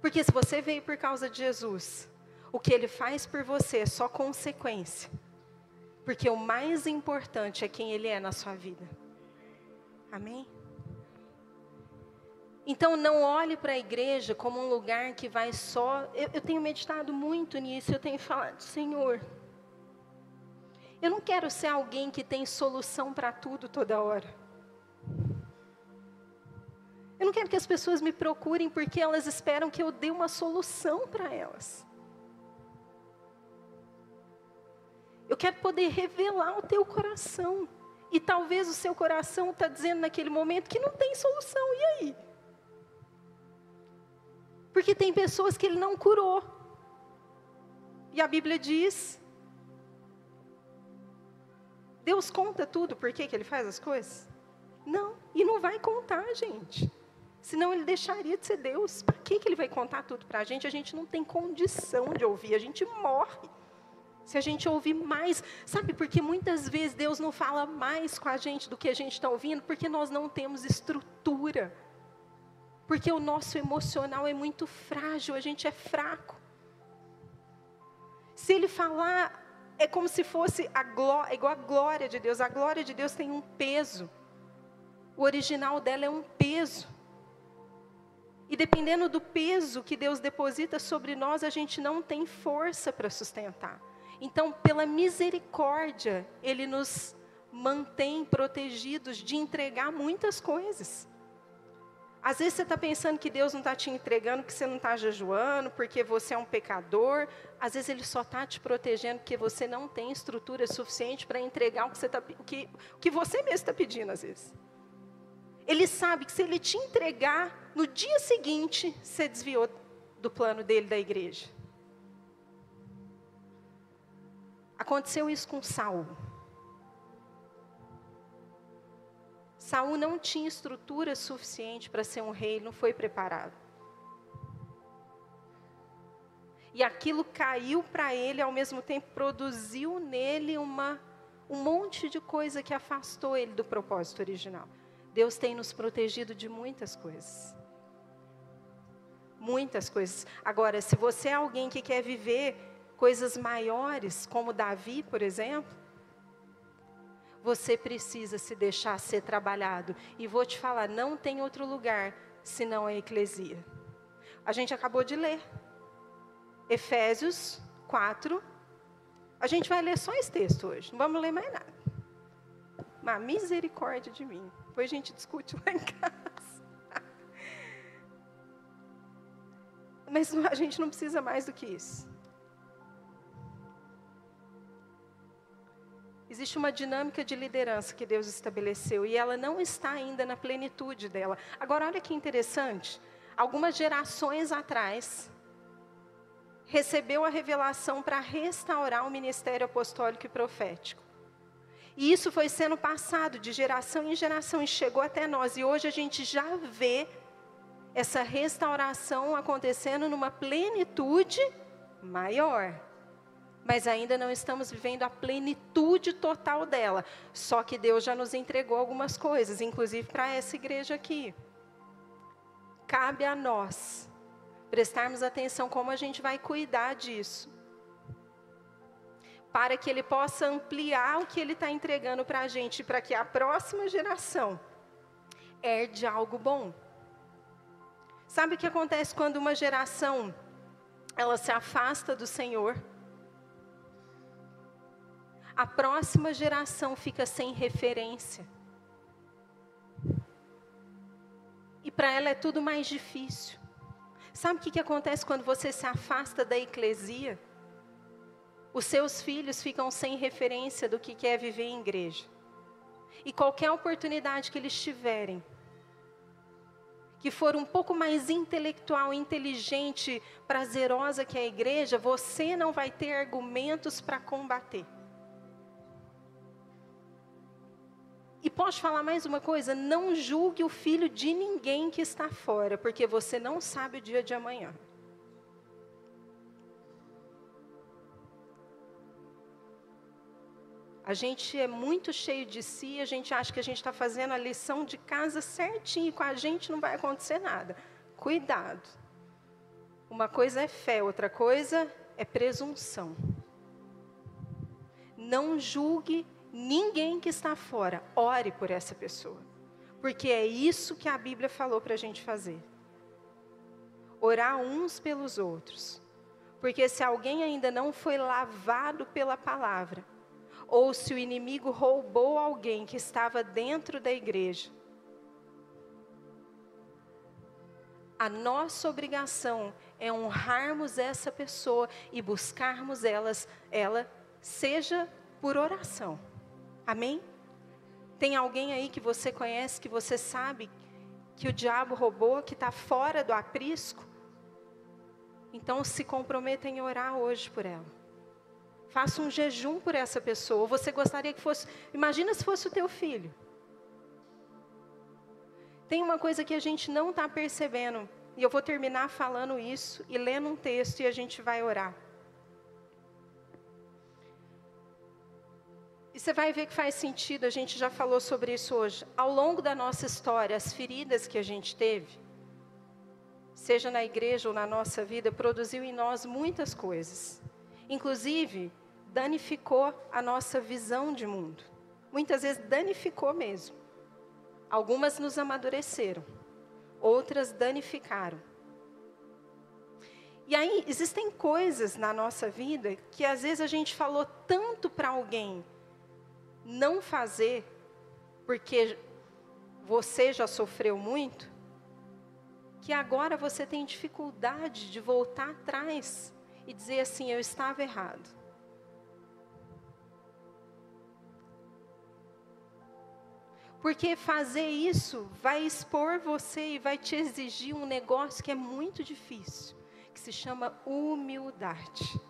Porque se você veio por causa de Jesus, o que ele faz por você é só consequência. Porque o mais importante é quem Ele é na sua vida. Amém? Então, não olhe para a igreja como um lugar que vai só. Eu, eu, tenho meditado muito nisso, eu tenho falado, Senhor, eu não quero ser alguém que tem solução para tudo toda hora. Eu não quero que as pessoas me procurem porque elas esperam que eu dê uma solução para elas. Eu quero poder revelar o teu coração. E talvez o seu coração está dizendo naquele momento que não tem solução. E aí? Porque tem pessoas que ele não curou. E a Bíblia diz. Deus conta tudo, por que, que ele faz as coisas? Não, e não vai contar, gente. Senão ele deixaria de ser Deus. Para que, que ele vai contar tudo para a gente? A gente não tem condição de ouvir, a gente morre. Se a gente ouvir mais, sabe, porque muitas vezes Deus não fala mais com a gente do que a gente está ouvindo, porque nós não temos estrutura. Porque o nosso emocional é muito frágil, a gente é fraco. Se ele falar, é como se fosse a glória, é igual a glória de Deus. A glória de Deus tem um peso. O original dela é um peso. E dependendo do peso que Deus deposita sobre nós, a gente não tem força para sustentar. Então, pela misericórdia, Ele nos mantém protegidos de entregar muitas coisas. Às vezes você está pensando que Deus não está te entregando, que você não está jejuando, porque você é um pecador. Às vezes Ele só está te protegendo porque você não tem estrutura suficiente para entregar o que, você tá, o que, o que você mesmo está pedindo, às vezes. Ele sabe que se Ele te entregar, no dia seguinte, você desviou do plano dele da igreja. Aconteceu isso com Saul. Saul não tinha estrutura suficiente para ser um rei, não foi preparado. E aquilo caiu para ele, ao mesmo tempo produziu nele uma, um monte de coisa que afastou ele do propósito original. Deus tem nos protegido de muitas coisas. Muitas coisas. Agora, se você é alguém que quer viver coisas maiores, como Davi, por exemplo, você precisa se deixar ser trabalhado. E vou te falar, não tem outro lugar senão a eclesia. A gente acabou de ler. Efésios 4. A gente vai ler só esse texto hoje, não vamos ler mais nada. Uma misericórdia de mim. Depois a gente discute lá em casa. Mas a gente não precisa mais do que isso. Existe uma dinâmica de liderança que Deus estabeleceu e ela não está ainda na plenitude dela. Agora, olha que interessante. Algumas gerações atrás, recebeu a revelação para restaurar o ministério apostólico e profético. E isso foi sendo passado de geração em geração e chegou até nós. E hoje a gente já vê essa restauração acontecendo numa plenitude maior mas ainda não estamos vivendo a plenitude total dela. Só que Deus já nos entregou algumas coisas, inclusive para essa igreja aqui. Cabe a nós prestarmos atenção como a gente vai cuidar disso. Para que Ele possa ampliar o que Ele está entregando para a gente, para que a próxima geração herde algo bom. Sabe o que acontece quando uma geração ela se afasta do Senhor? A próxima geração fica sem referência. E para ela é tudo mais difícil. Sabe o que, que acontece quando você se afasta da eclesia? Os seus filhos ficam sem referência do que é viver em igreja. E qualquer oportunidade que eles tiverem, que for um pouco mais intelectual, inteligente, prazerosa que a igreja, você não vai ter argumentos para combater. Posso falar mais uma coisa? Não julgue o filho de ninguém que está fora, porque você não sabe o dia de amanhã. A gente é muito cheio de si, a gente acha que a gente está fazendo a lição de casa certinho, com a gente não vai acontecer nada. Cuidado. Uma coisa é fé, outra coisa é presunção. Não julgue ninguém que está fora, ore por essa pessoa. Porque é isso que a Bíblia falou para a gente fazer. Orar uns pelos outros. Porque se alguém ainda não foi lavado pela palavra, ou se o inimigo roubou alguém que estava dentro da igreja, A nossa obrigação é honrarmos essa pessoa e buscarmos elas, ela, seja por oração. Amém? Tem alguém aí que você conhece, que você sabe que o diabo roubou, que está fora do aprisco? Então se comprometa em orar hoje por ela. Faça um jejum por essa pessoa. Você gostaria que fosse. Imagina se fosse o teu filho. Tem uma coisa que a gente não está percebendo. E eu vou terminar falando isso e lendo um texto e a gente vai orar. E você vai ver que faz sentido, a gente já falou sobre isso hoje. Ao longo da nossa história, as feridas que a gente teve, seja na igreja ou na nossa vida, produziu em nós muitas coisas. Inclusive, danificou a nossa visão de mundo. Muitas vezes danificou mesmo. Algumas nos amadureceram, outras danificaram. E aí, existem coisas na nossa vida que às vezes a gente falou tanto para alguém não fazer, porque você já sofreu muito, que agora você tem dificuldade de voltar atrás e dizer assim: eu estava errado. Porque fazer isso vai expor você e vai te exigir um negócio que é muito difícil, que se chama humildade.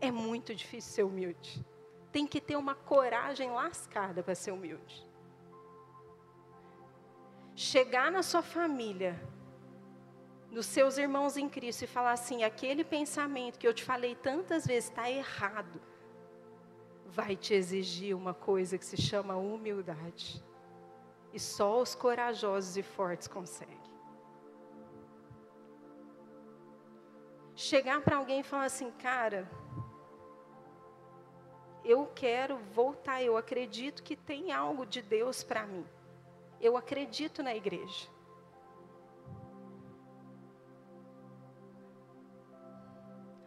É muito difícil ser humilde. Tem que ter uma coragem lascada para ser humilde. Chegar na sua família, nos seus irmãos em Cristo e falar assim: aquele pensamento que eu te falei tantas vezes está errado vai te exigir uma coisa que se chama humildade. E só os corajosos e fortes conseguem. Chegar para alguém e falar assim, cara, eu quero voltar, eu acredito que tem algo de Deus para mim. Eu acredito na igreja.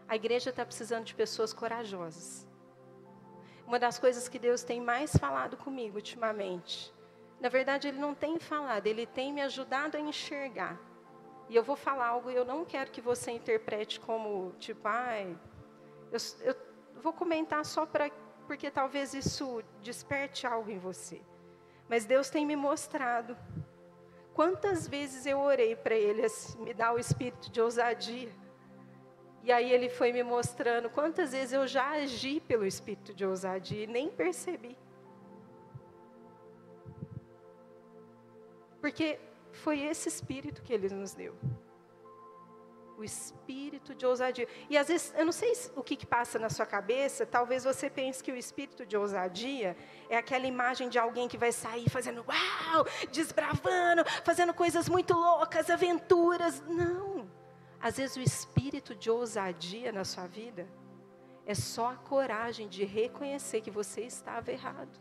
A igreja está precisando de pessoas corajosas. Uma das coisas que Deus tem mais falado comigo ultimamente, na verdade, Ele não tem falado, Ele tem me ajudado a enxergar. E eu vou falar algo eu não quero que você interprete como, tipo, ai, eu, eu vou comentar só para porque talvez isso desperte algo em você. Mas Deus tem me mostrado. Quantas vezes eu orei para Ele assim, me dar o espírito de ousadia. E aí Ele foi me mostrando quantas vezes eu já agi pelo espírito de ousadia e nem percebi. Porque foi esse espírito que Ele nos deu o espírito de ousadia. E às vezes, eu não sei o que, que, passa na sua cabeça, talvez você pense que o espírito de ousadia é aquela imagem de alguém que vai sair fazendo uau, desbravando, fazendo coisas muito loucas, aventuras. Não. Às vezes, o espírito de ousadia na sua vida é só a coragem de reconhecer que você estava errado.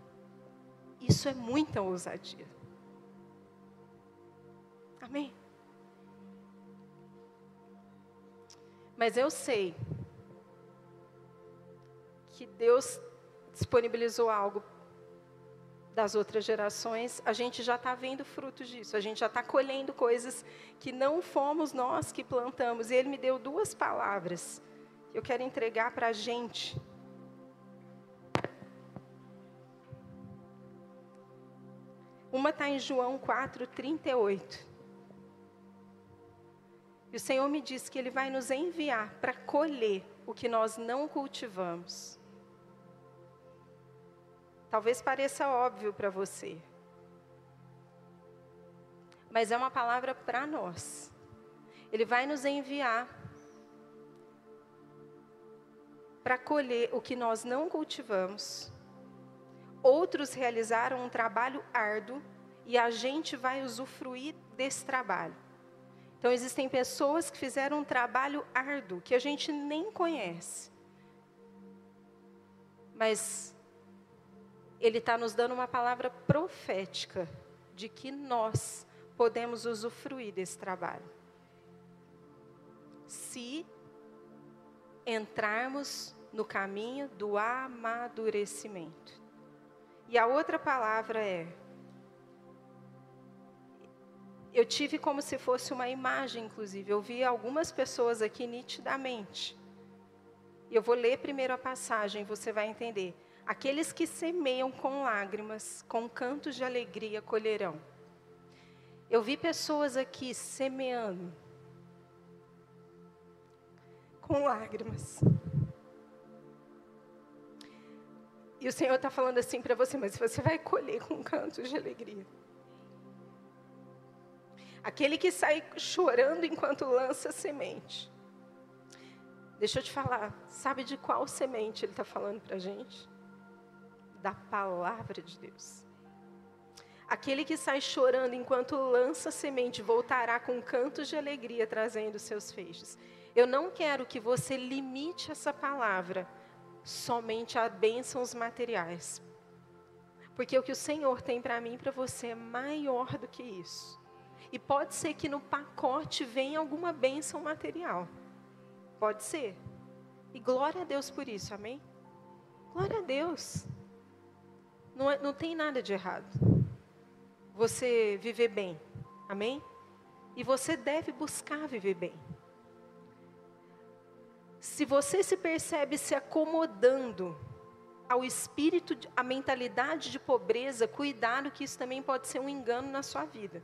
Isso é muita ousadia. Amém? Mas eu sei que Deus disponibilizou algo das outras gerações, a gente já está vendo frutos disso, a gente já está colhendo coisas que não fomos nós que plantamos. E Ele me deu duas palavras que eu quero entregar para a gente. Uma está em João 4, 38. E o Senhor me disse que Ele vai nos enviar para colher o que nós não cultivamos. Talvez pareça óbvio para você, mas é uma palavra para nós. Ele vai nos enviar para colher o que nós não cultivamos. Outros realizaram um trabalho árduo e a gente vai usufruir desse trabalho. Então, existem pessoas que fizeram um trabalho árduo que a gente nem conhece. Mas Ele está nos dando uma palavra profética de que nós podemos usufruir desse trabalho. Se entrarmos no caminho do amadurecimento. E a outra palavra é eu tive como se fosse uma imagem, inclusive. Eu vi algumas pessoas aqui nitidamente. Eu vou ler primeiro a passagem, você vai entender. Aqueles que semeiam com lágrimas, com cantos de alegria colherão. Eu vi pessoas aqui semeando com lágrimas. E o Senhor está falando assim para você, mas você vai colher com cantos de alegria. Aquele que sai chorando enquanto lança semente. Deixa eu te falar, sabe de qual semente ele está falando para a gente? Da palavra de Deus. Aquele que sai chorando enquanto lança semente voltará com cantos de alegria trazendo seus feixes. Eu não quero que você limite essa palavra somente a bênçãos materiais. Porque o que o Senhor tem para mim e para você é maior do que isso. E pode ser que no pacote venha alguma bênção material. Pode ser. E glória a Deus por isso, amém? Glória a Deus. Não, é, não tem nada de errado. Você viver bem, amém? E você deve buscar viver bem. Se você se percebe se acomodando ao espírito, à mentalidade de pobreza, cuidado que isso também pode ser um engano na sua vida.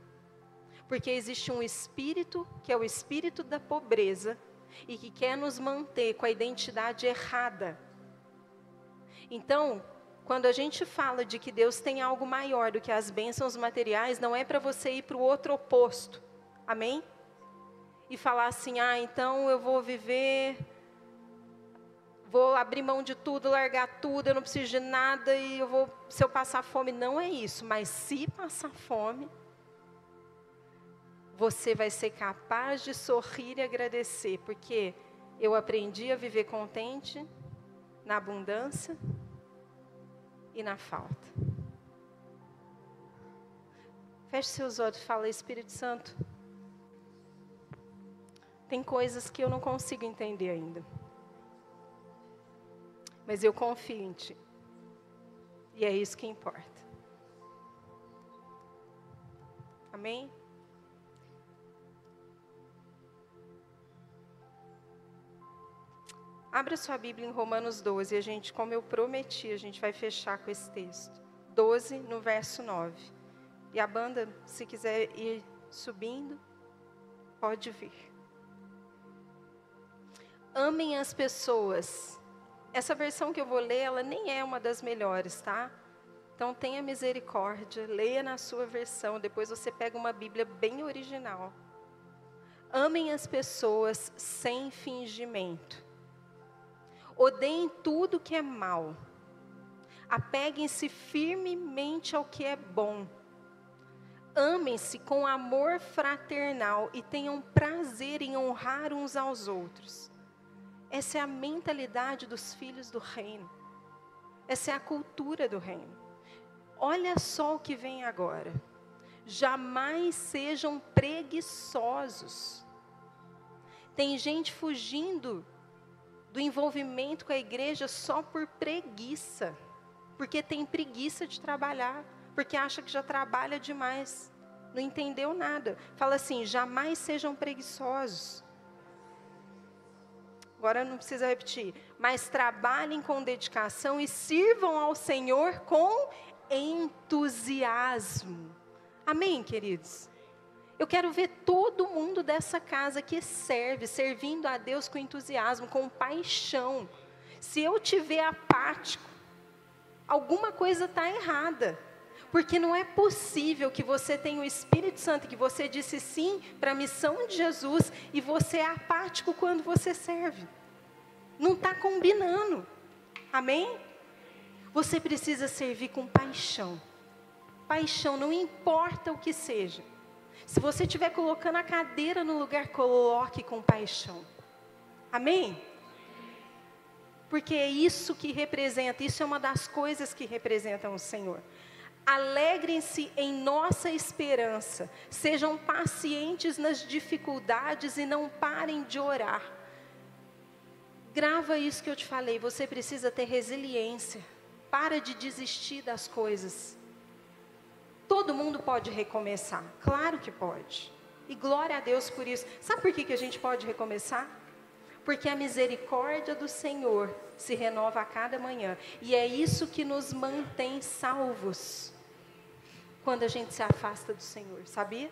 Porque existe um espírito, que é o espírito da pobreza, e que quer nos manter com a identidade errada. Então, quando a gente fala de que Deus tem algo maior do que as bênçãos materiais, não é para você ir para o outro oposto. Amém? E falar assim: ah, então eu vou viver, vou abrir mão de tudo, largar tudo, eu não preciso de nada e eu vou, se eu passar fome, não é isso. Mas se passar fome, você vai ser capaz de sorrir e agradecer, porque eu aprendi a viver contente na abundância e na falta. Feche seus olhos e fala, Espírito Santo. Tem coisas que eu não consigo entender ainda. Mas eu confio em Ti. E é isso que importa. Amém? Abra sua Bíblia em Romanos 12, a gente, como eu prometi, a gente vai fechar com esse texto. 12, no verso 9. E a banda, se quiser ir subindo, pode vir. Amem as pessoas. Essa versão que eu vou ler, ela nem é uma das melhores, tá? Então tenha misericórdia, leia na sua versão, depois você pega uma Bíblia bem original. Amem as pessoas sem fingimento Odeiem tudo que é mal. Apeguem-se firmemente ao que é bom. Amem-se com amor fraternal e tenham prazer em honrar uns aos outros. Essa é a mentalidade dos filhos do reino. Essa é a cultura do reino. Olha só o que vem agora. Jamais sejam preguiçosos. Tem gente fugindo do envolvimento com a igreja só por preguiça, porque tem preguiça de trabalhar, porque acha que já trabalha demais, não entendeu nada. Fala assim: jamais sejam preguiçosos. Agora não precisa repetir, mas trabalhem com dedicação e sirvam ao Senhor com entusiasmo. Amém, queridos? Eu quero ver todo mundo dessa casa que serve, servindo a Deus com entusiasmo, com paixão. Se eu tiver apático, alguma coisa está errada. Porque não é possível que você tenha o Espírito Santo, que você disse sim para a missão de Jesus e você é apático quando você serve. Não está combinando. Amém? Você precisa servir com paixão. Paixão, não importa o que seja. Se você estiver colocando a cadeira no lugar, coloque com paixão. Amém? Porque é isso que representa, isso é uma das coisas que representam o Senhor. Alegrem-se em nossa esperança, sejam pacientes nas dificuldades e não parem de orar. Grava isso que eu te falei, você precisa ter resiliência. Para de desistir das coisas. Todo mundo pode recomeçar, claro que pode. E glória a Deus por isso. Sabe por que, que a gente pode recomeçar? Porque a misericórdia do Senhor se renova a cada manhã. E é isso que nos mantém salvos quando a gente se afasta do Senhor, sabia?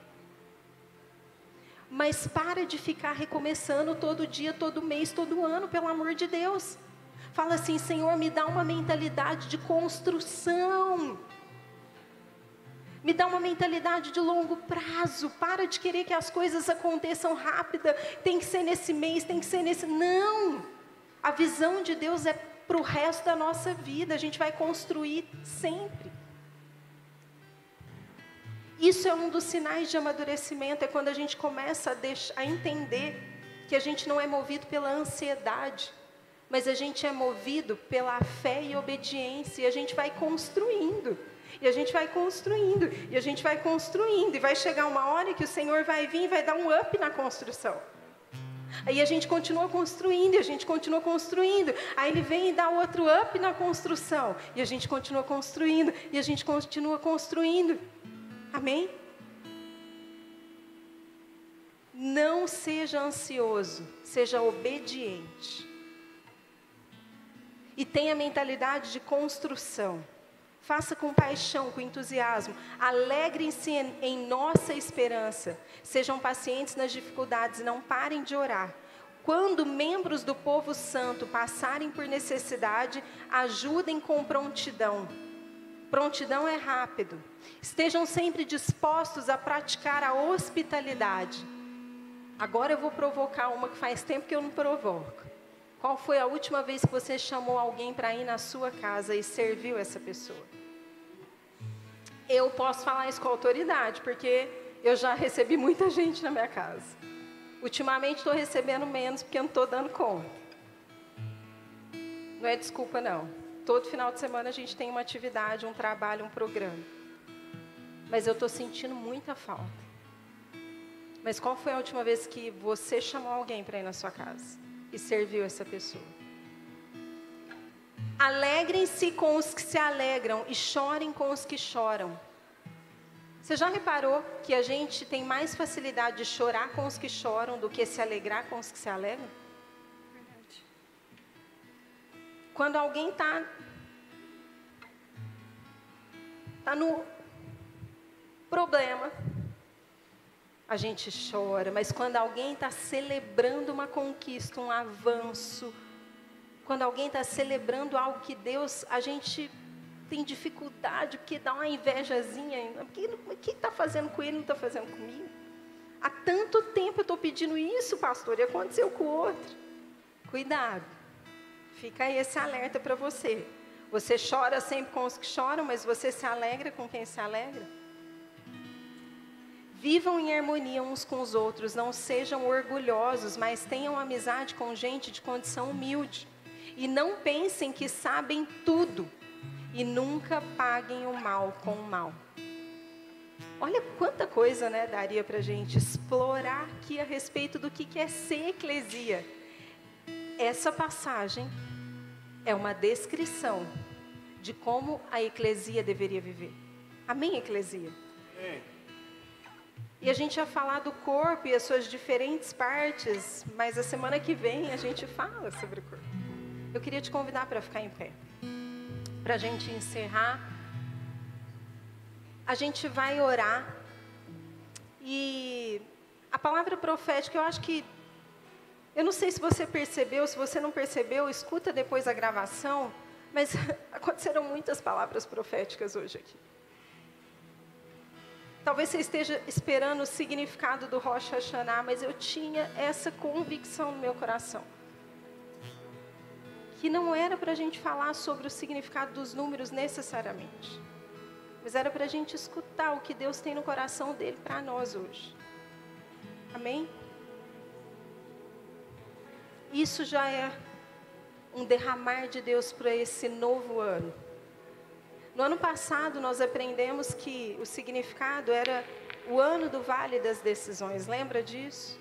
Mas para de ficar recomeçando todo dia, todo mês, todo ano, pelo amor de Deus. Fala assim, Senhor, me dá uma mentalidade de construção. Me dá uma mentalidade de longo prazo. Para de querer que as coisas aconteçam rápida. Tem que ser nesse mês, tem que ser nesse. Não! A visão de Deus é para o resto da nossa vida. A gente vai construir sempre. Isso é um dos sinais de amadurecimento. É quando a gente começa a, deixar, a entender que a gente não é movido pela ansiedade, mas a gente é movido pela fé e obediência. E a gente vai construindo. E a gente vai construindo, e a gente vai construindo, e vai chegar uma hora que o Senhor vai vir e vai dar um up na construção. Aí a gente continua construindo, e a gente continua construindo. Aí ele vem e dá outro up na construção. E a gente continua construindo, e a gente continua construindo. Amém? Não seja ansioso, seja obediente. E tenha mentalidade de construção. Faça com paixão, com entusiasmo. Alegrem-se em, nossa esperança. Sejam pacientes nas dificuldades, não parem de orar. Quando membros do povo santo passarem por necessidade, ajudem com prontidão. Prontidão é rápido. Estejam sempre dispostos a praticar a hospitalidade. Agora eu vou provocar uma que faz tempo que eu não provoco. Qual foi a última vez que você chamou alguém para ir na sua casa e serviu essa pessoa? Eu posso falar isso com autoridade, porque eu já recebi muita gente na minha casa. Ultimamente estou recebendo menos porque eu não estou dando conta. Não é desculpa, não. Todo final de semana a gente tem uma atividade, um trabalho, um programa. Mas eu estou sentindo muita falta. Mas qual foi a última vez que você chamou alguém para ir na sua casa e serviu essa pessoa? Alegrem-se com os que se alegram e chorem com os que choram. Você já reparou que a gente tem mais facilidade de chorar com os que choram do que se alegrar com os que se alegram? Verdade. Quando alguém está tá no problema, a gente chora, mas quando alguém está celebrando uma conquista, um avanço, quando alguém está celebrando algo que Deus, a gente tem dificuldade, porque dá uma invejazinha. O que está fazendo com ele não está fazendo comigo? Há tanto tempo eu estou pedindo isso, pastor, e aconteceu com o outro. Cuidado. Fica esse alerta para você. Você chora sempre com os que choram, mas você se alegra com quem se alegra. Vivam em harmonia uns com os outros, não sejam orgulhosos, mas tenham amizade com gente de condição humilde. E não pensem que sabem tudo e nunca paguem o mal com o mal. Olha quanta coisa né, daria para a gente explorar aqui a respeito do que, que é ser eclesia. Essa passagem é uma descrição de como a eclesia deveria viver. Amém, eclesia? Amém. E a gente ia falar do corpo e as suas diferentes partes, mas a semana que vem a gente fala sobre o corpo. Eu queria te convidar para ficar em pé para a gente encerrar, a gente vai orar. E a palavra profética, eu acho que. Eu não sei se você percebeu, se você não percebeu, escuta depois a gravação, mas aconteceram muitas palavras proféticas hoje aqui. Talvez você esteja esperando o significado do Rosh Hashanah, mas eu tinha essa convicção no meu coração que não era para a gente falar sobre o significado dos números necessariamente, mas era para a gente escutar o que Deus tem no coração dele para nós hoje. Amém? Isso já é um derramar de Deus para esse novo ano. No ano passado, nós aprendemos que o significado era o ano do vale das decisões. Lembra disso?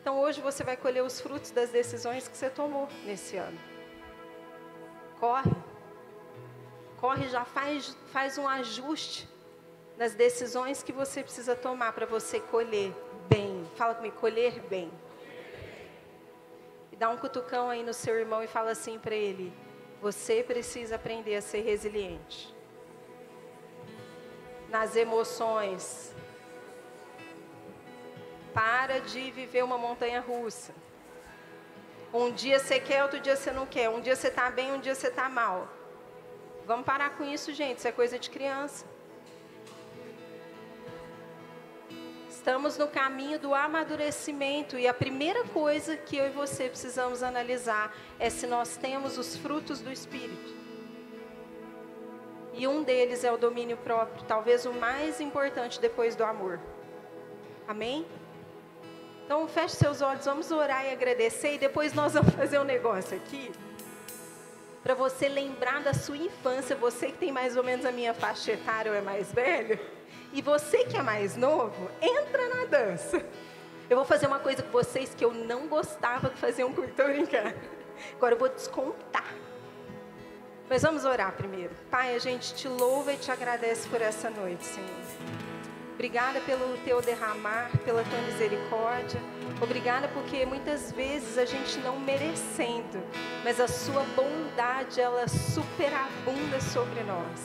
Então hoje você vai colher os frutos das decisões que você tomou nesse ano. Corre. Corre, já faz, faz um ajuste nas decisões que você precisa tomar para você colher bem. Fala comigo, colher bem. E dá um cutucão aí no seu irmão e fala assim para ele: você precisa aprender a ser resiliente. Nas emoções. Para de viver uma montanha russa. Um dia você quer, outro dia você não quer. Um dia você está bem, um dia você está mal. Vamos parar com isso, gente. Isso é coisa de criança. Estamos no caminho do amadurecimento e a primeira coisa que eu e você precisamos analisar é se nós temos os frutos do Espírito. E um deles é o domínio próprio, talvez o mais importante depois do amor. Amém? Então feche seus olhos, vamos orar e agradecer e depois nós vamos fazer um negócio aqui. Para você lembrar da sua infância, você que tem mais ou menos a minha faixa etária ou é mais velho. E você que é mais novo, entra na dança. Eu vou fazer uma coisa com vocês que eu não gostava de fazer um curto brincar. Agora eu vou descontar. Mas vamos orar primeiro. Pai, a gente te louva e te agradece por essa noite, Senhor. Obrigada pelo teu derramar, pela tua misericórdia. Obrigada porque muitas vezes a gente não merecendo, mas a sua bondade ela superabunda sobre nós.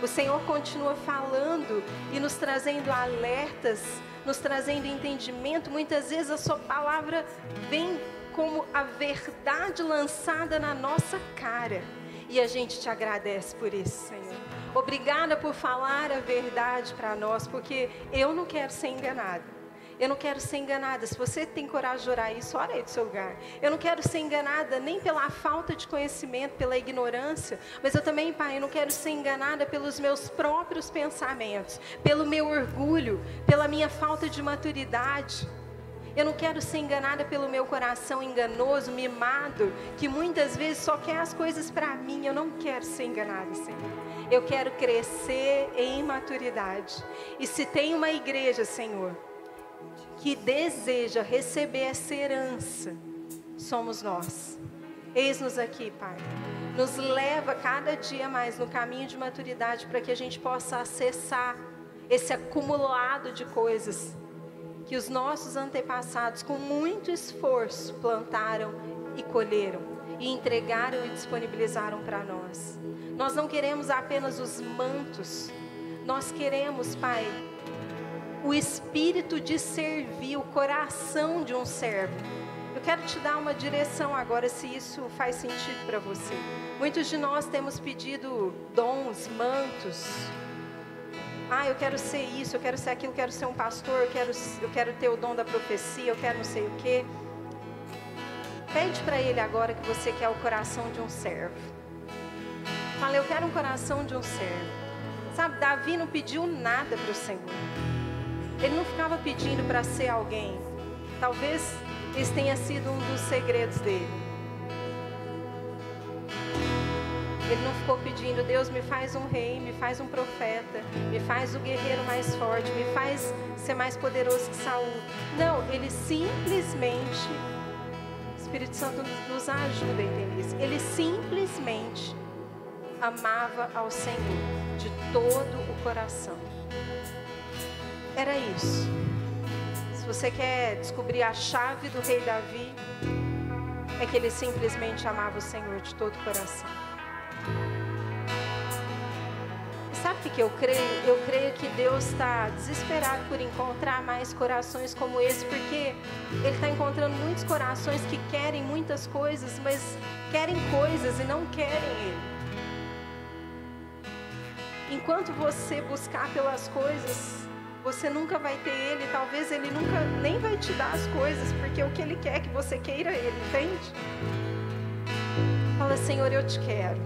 O Senhor continua falando e nos trazendo alertas, nos trazendo entendimento. Muitas vezes a Sua palavra vem como a verdade lançada na nossa cara. E a gente te agradece por isso, Senhor. Obrigada por falar a verdade para nós, porque eu não quero ser enganada. Eu não quero ser enganada. Se você tem coragem de orar isso, ora aí do seu lugar. Eu não quero ser enganada nem pela falta de conhecimento, pela ignorância, mas eu também, Pai, eu não quero ser enganada pelos meus próprios pensamentos, pelo meu orgulho, pela minha falta de maturidade. Eu não quero ser enganada pelo meu coração enganoso, mimado, que muitas vezes só quer as coisas para mim. Eu não quero ser enganada, Senhor. Eu quero crescer em maturidade. E se tem uma igreja, Senhor, que deseja receber essa herança somos nós. Eis-nos aqui, Pai. Nos leva cada dia mais no caminho de maturidade para que a gente possa acessar esse acumulado de coisas que os nossos antepassados, com muito esforço, plantaram e colheram, e entregaram e disponibilizaram para nós. Nós não queremos apenas os mantos, nós queremos, Pai, o espírito de servir, o coração de um servo. Eu quero te dar uma direção agora, se isso faz sentido para você. Muitos de nós temos pedido dons, mantos. Ah, eu quero ser isso, eu quero ser aquilo, eu quero ser um pastor, eu quero, eu quero ter o dom da profecia, eu quero não sei o quê. Pede para ele agora que você quer o coração de um servo. Fala, eu quero um coração de um servo. Sabe, Davi não pediu nada para o Senhor. Ele não ficava pedindo para ser alguém. Talvez esse tenha sido um dos segredos dele. Ele não ficou pedindo, Deus me faz um rei, me faz um profeta, me faz o guerreiro mais forte, me faz ser mais poderoso que Saul. Não, ele simplesmente, o Espírito Santo nos ajuda a entender isso. Ele simplesmente amava ao Senhor de todo o coração. Era isso. Se você quer descobrir a chave do rei Davi, é que ele simplesmente amava o Senhor de todo o coração. Sabe o que eu creio? Eu creio que Deus está desesperado por encontrar mais corações como esse, porque Ele está encontrando muitos corações que querem muitas coisas, mas querem coisas e não querem Ele. Enquanto você buscar pelas coisas, você nunca vai ter ele, talvez ele nunca nem vai te dar as coisas, porque o que ele quer é que você queira ele, entende? Fala, Senhor, eu te quero.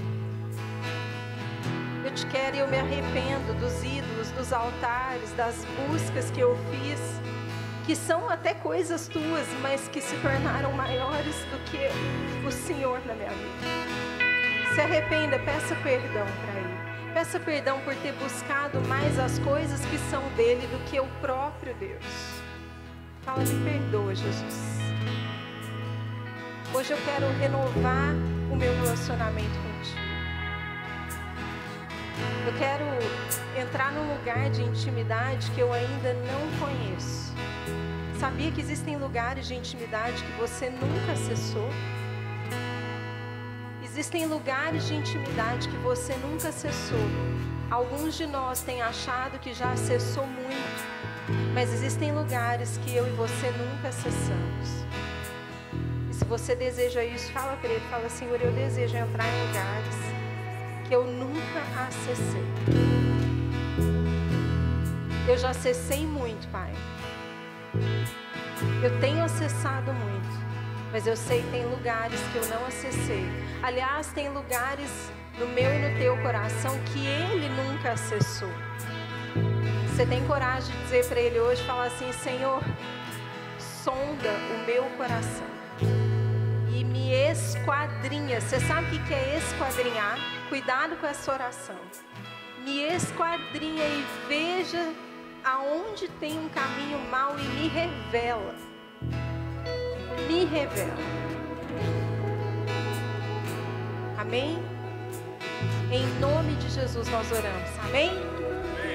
Eu te quero e eu me arrependo dos ídolos, dos altares, das buscas que eu fiz, que são até coisas tuas, mas que se tornaram maiores do que o Senhor na minha vida. Se arrependa, peça perdão para. Peça perdão por ter buscado mais as coisas que são dele do que o próprio Deus. Fala, me perdoa, Jesus. Hoje eu quero renovar o meu relacionamento contigo. Eu quero entrar num lugar de intimidade que eu ainda não conheço. Sabia que existem lugares de intimidade que você nunca acessou? Existem lugares de intimidade que você nunca acessou. Alguns de nós têm achado que já acessou muito, mas existem lugares que eu e você nunca acessamos. E se você deseja isso, fala para ele, fala, Senhor, eu desejo entrar em lugares que eu nunca acessei. Eu já acessei muito, Pai. Eu tenho acessado muito, mas eu sei que tem lugares que eu não acessei. Aliás, tem lugares no meu e no teu coração que Ele nunca acessou. Você tem coragem de dizer para Ele hoje, falar assim, Senhor, sonda o meu coração e me esquadrinha. Você sabe o que é esquadrinhar? Cuidado com essa oração. Me esquadrinha e veja aonde tem um caminho mau e me revela. Me revela. Amém? Em nome de Jesus nós oramos. Amém?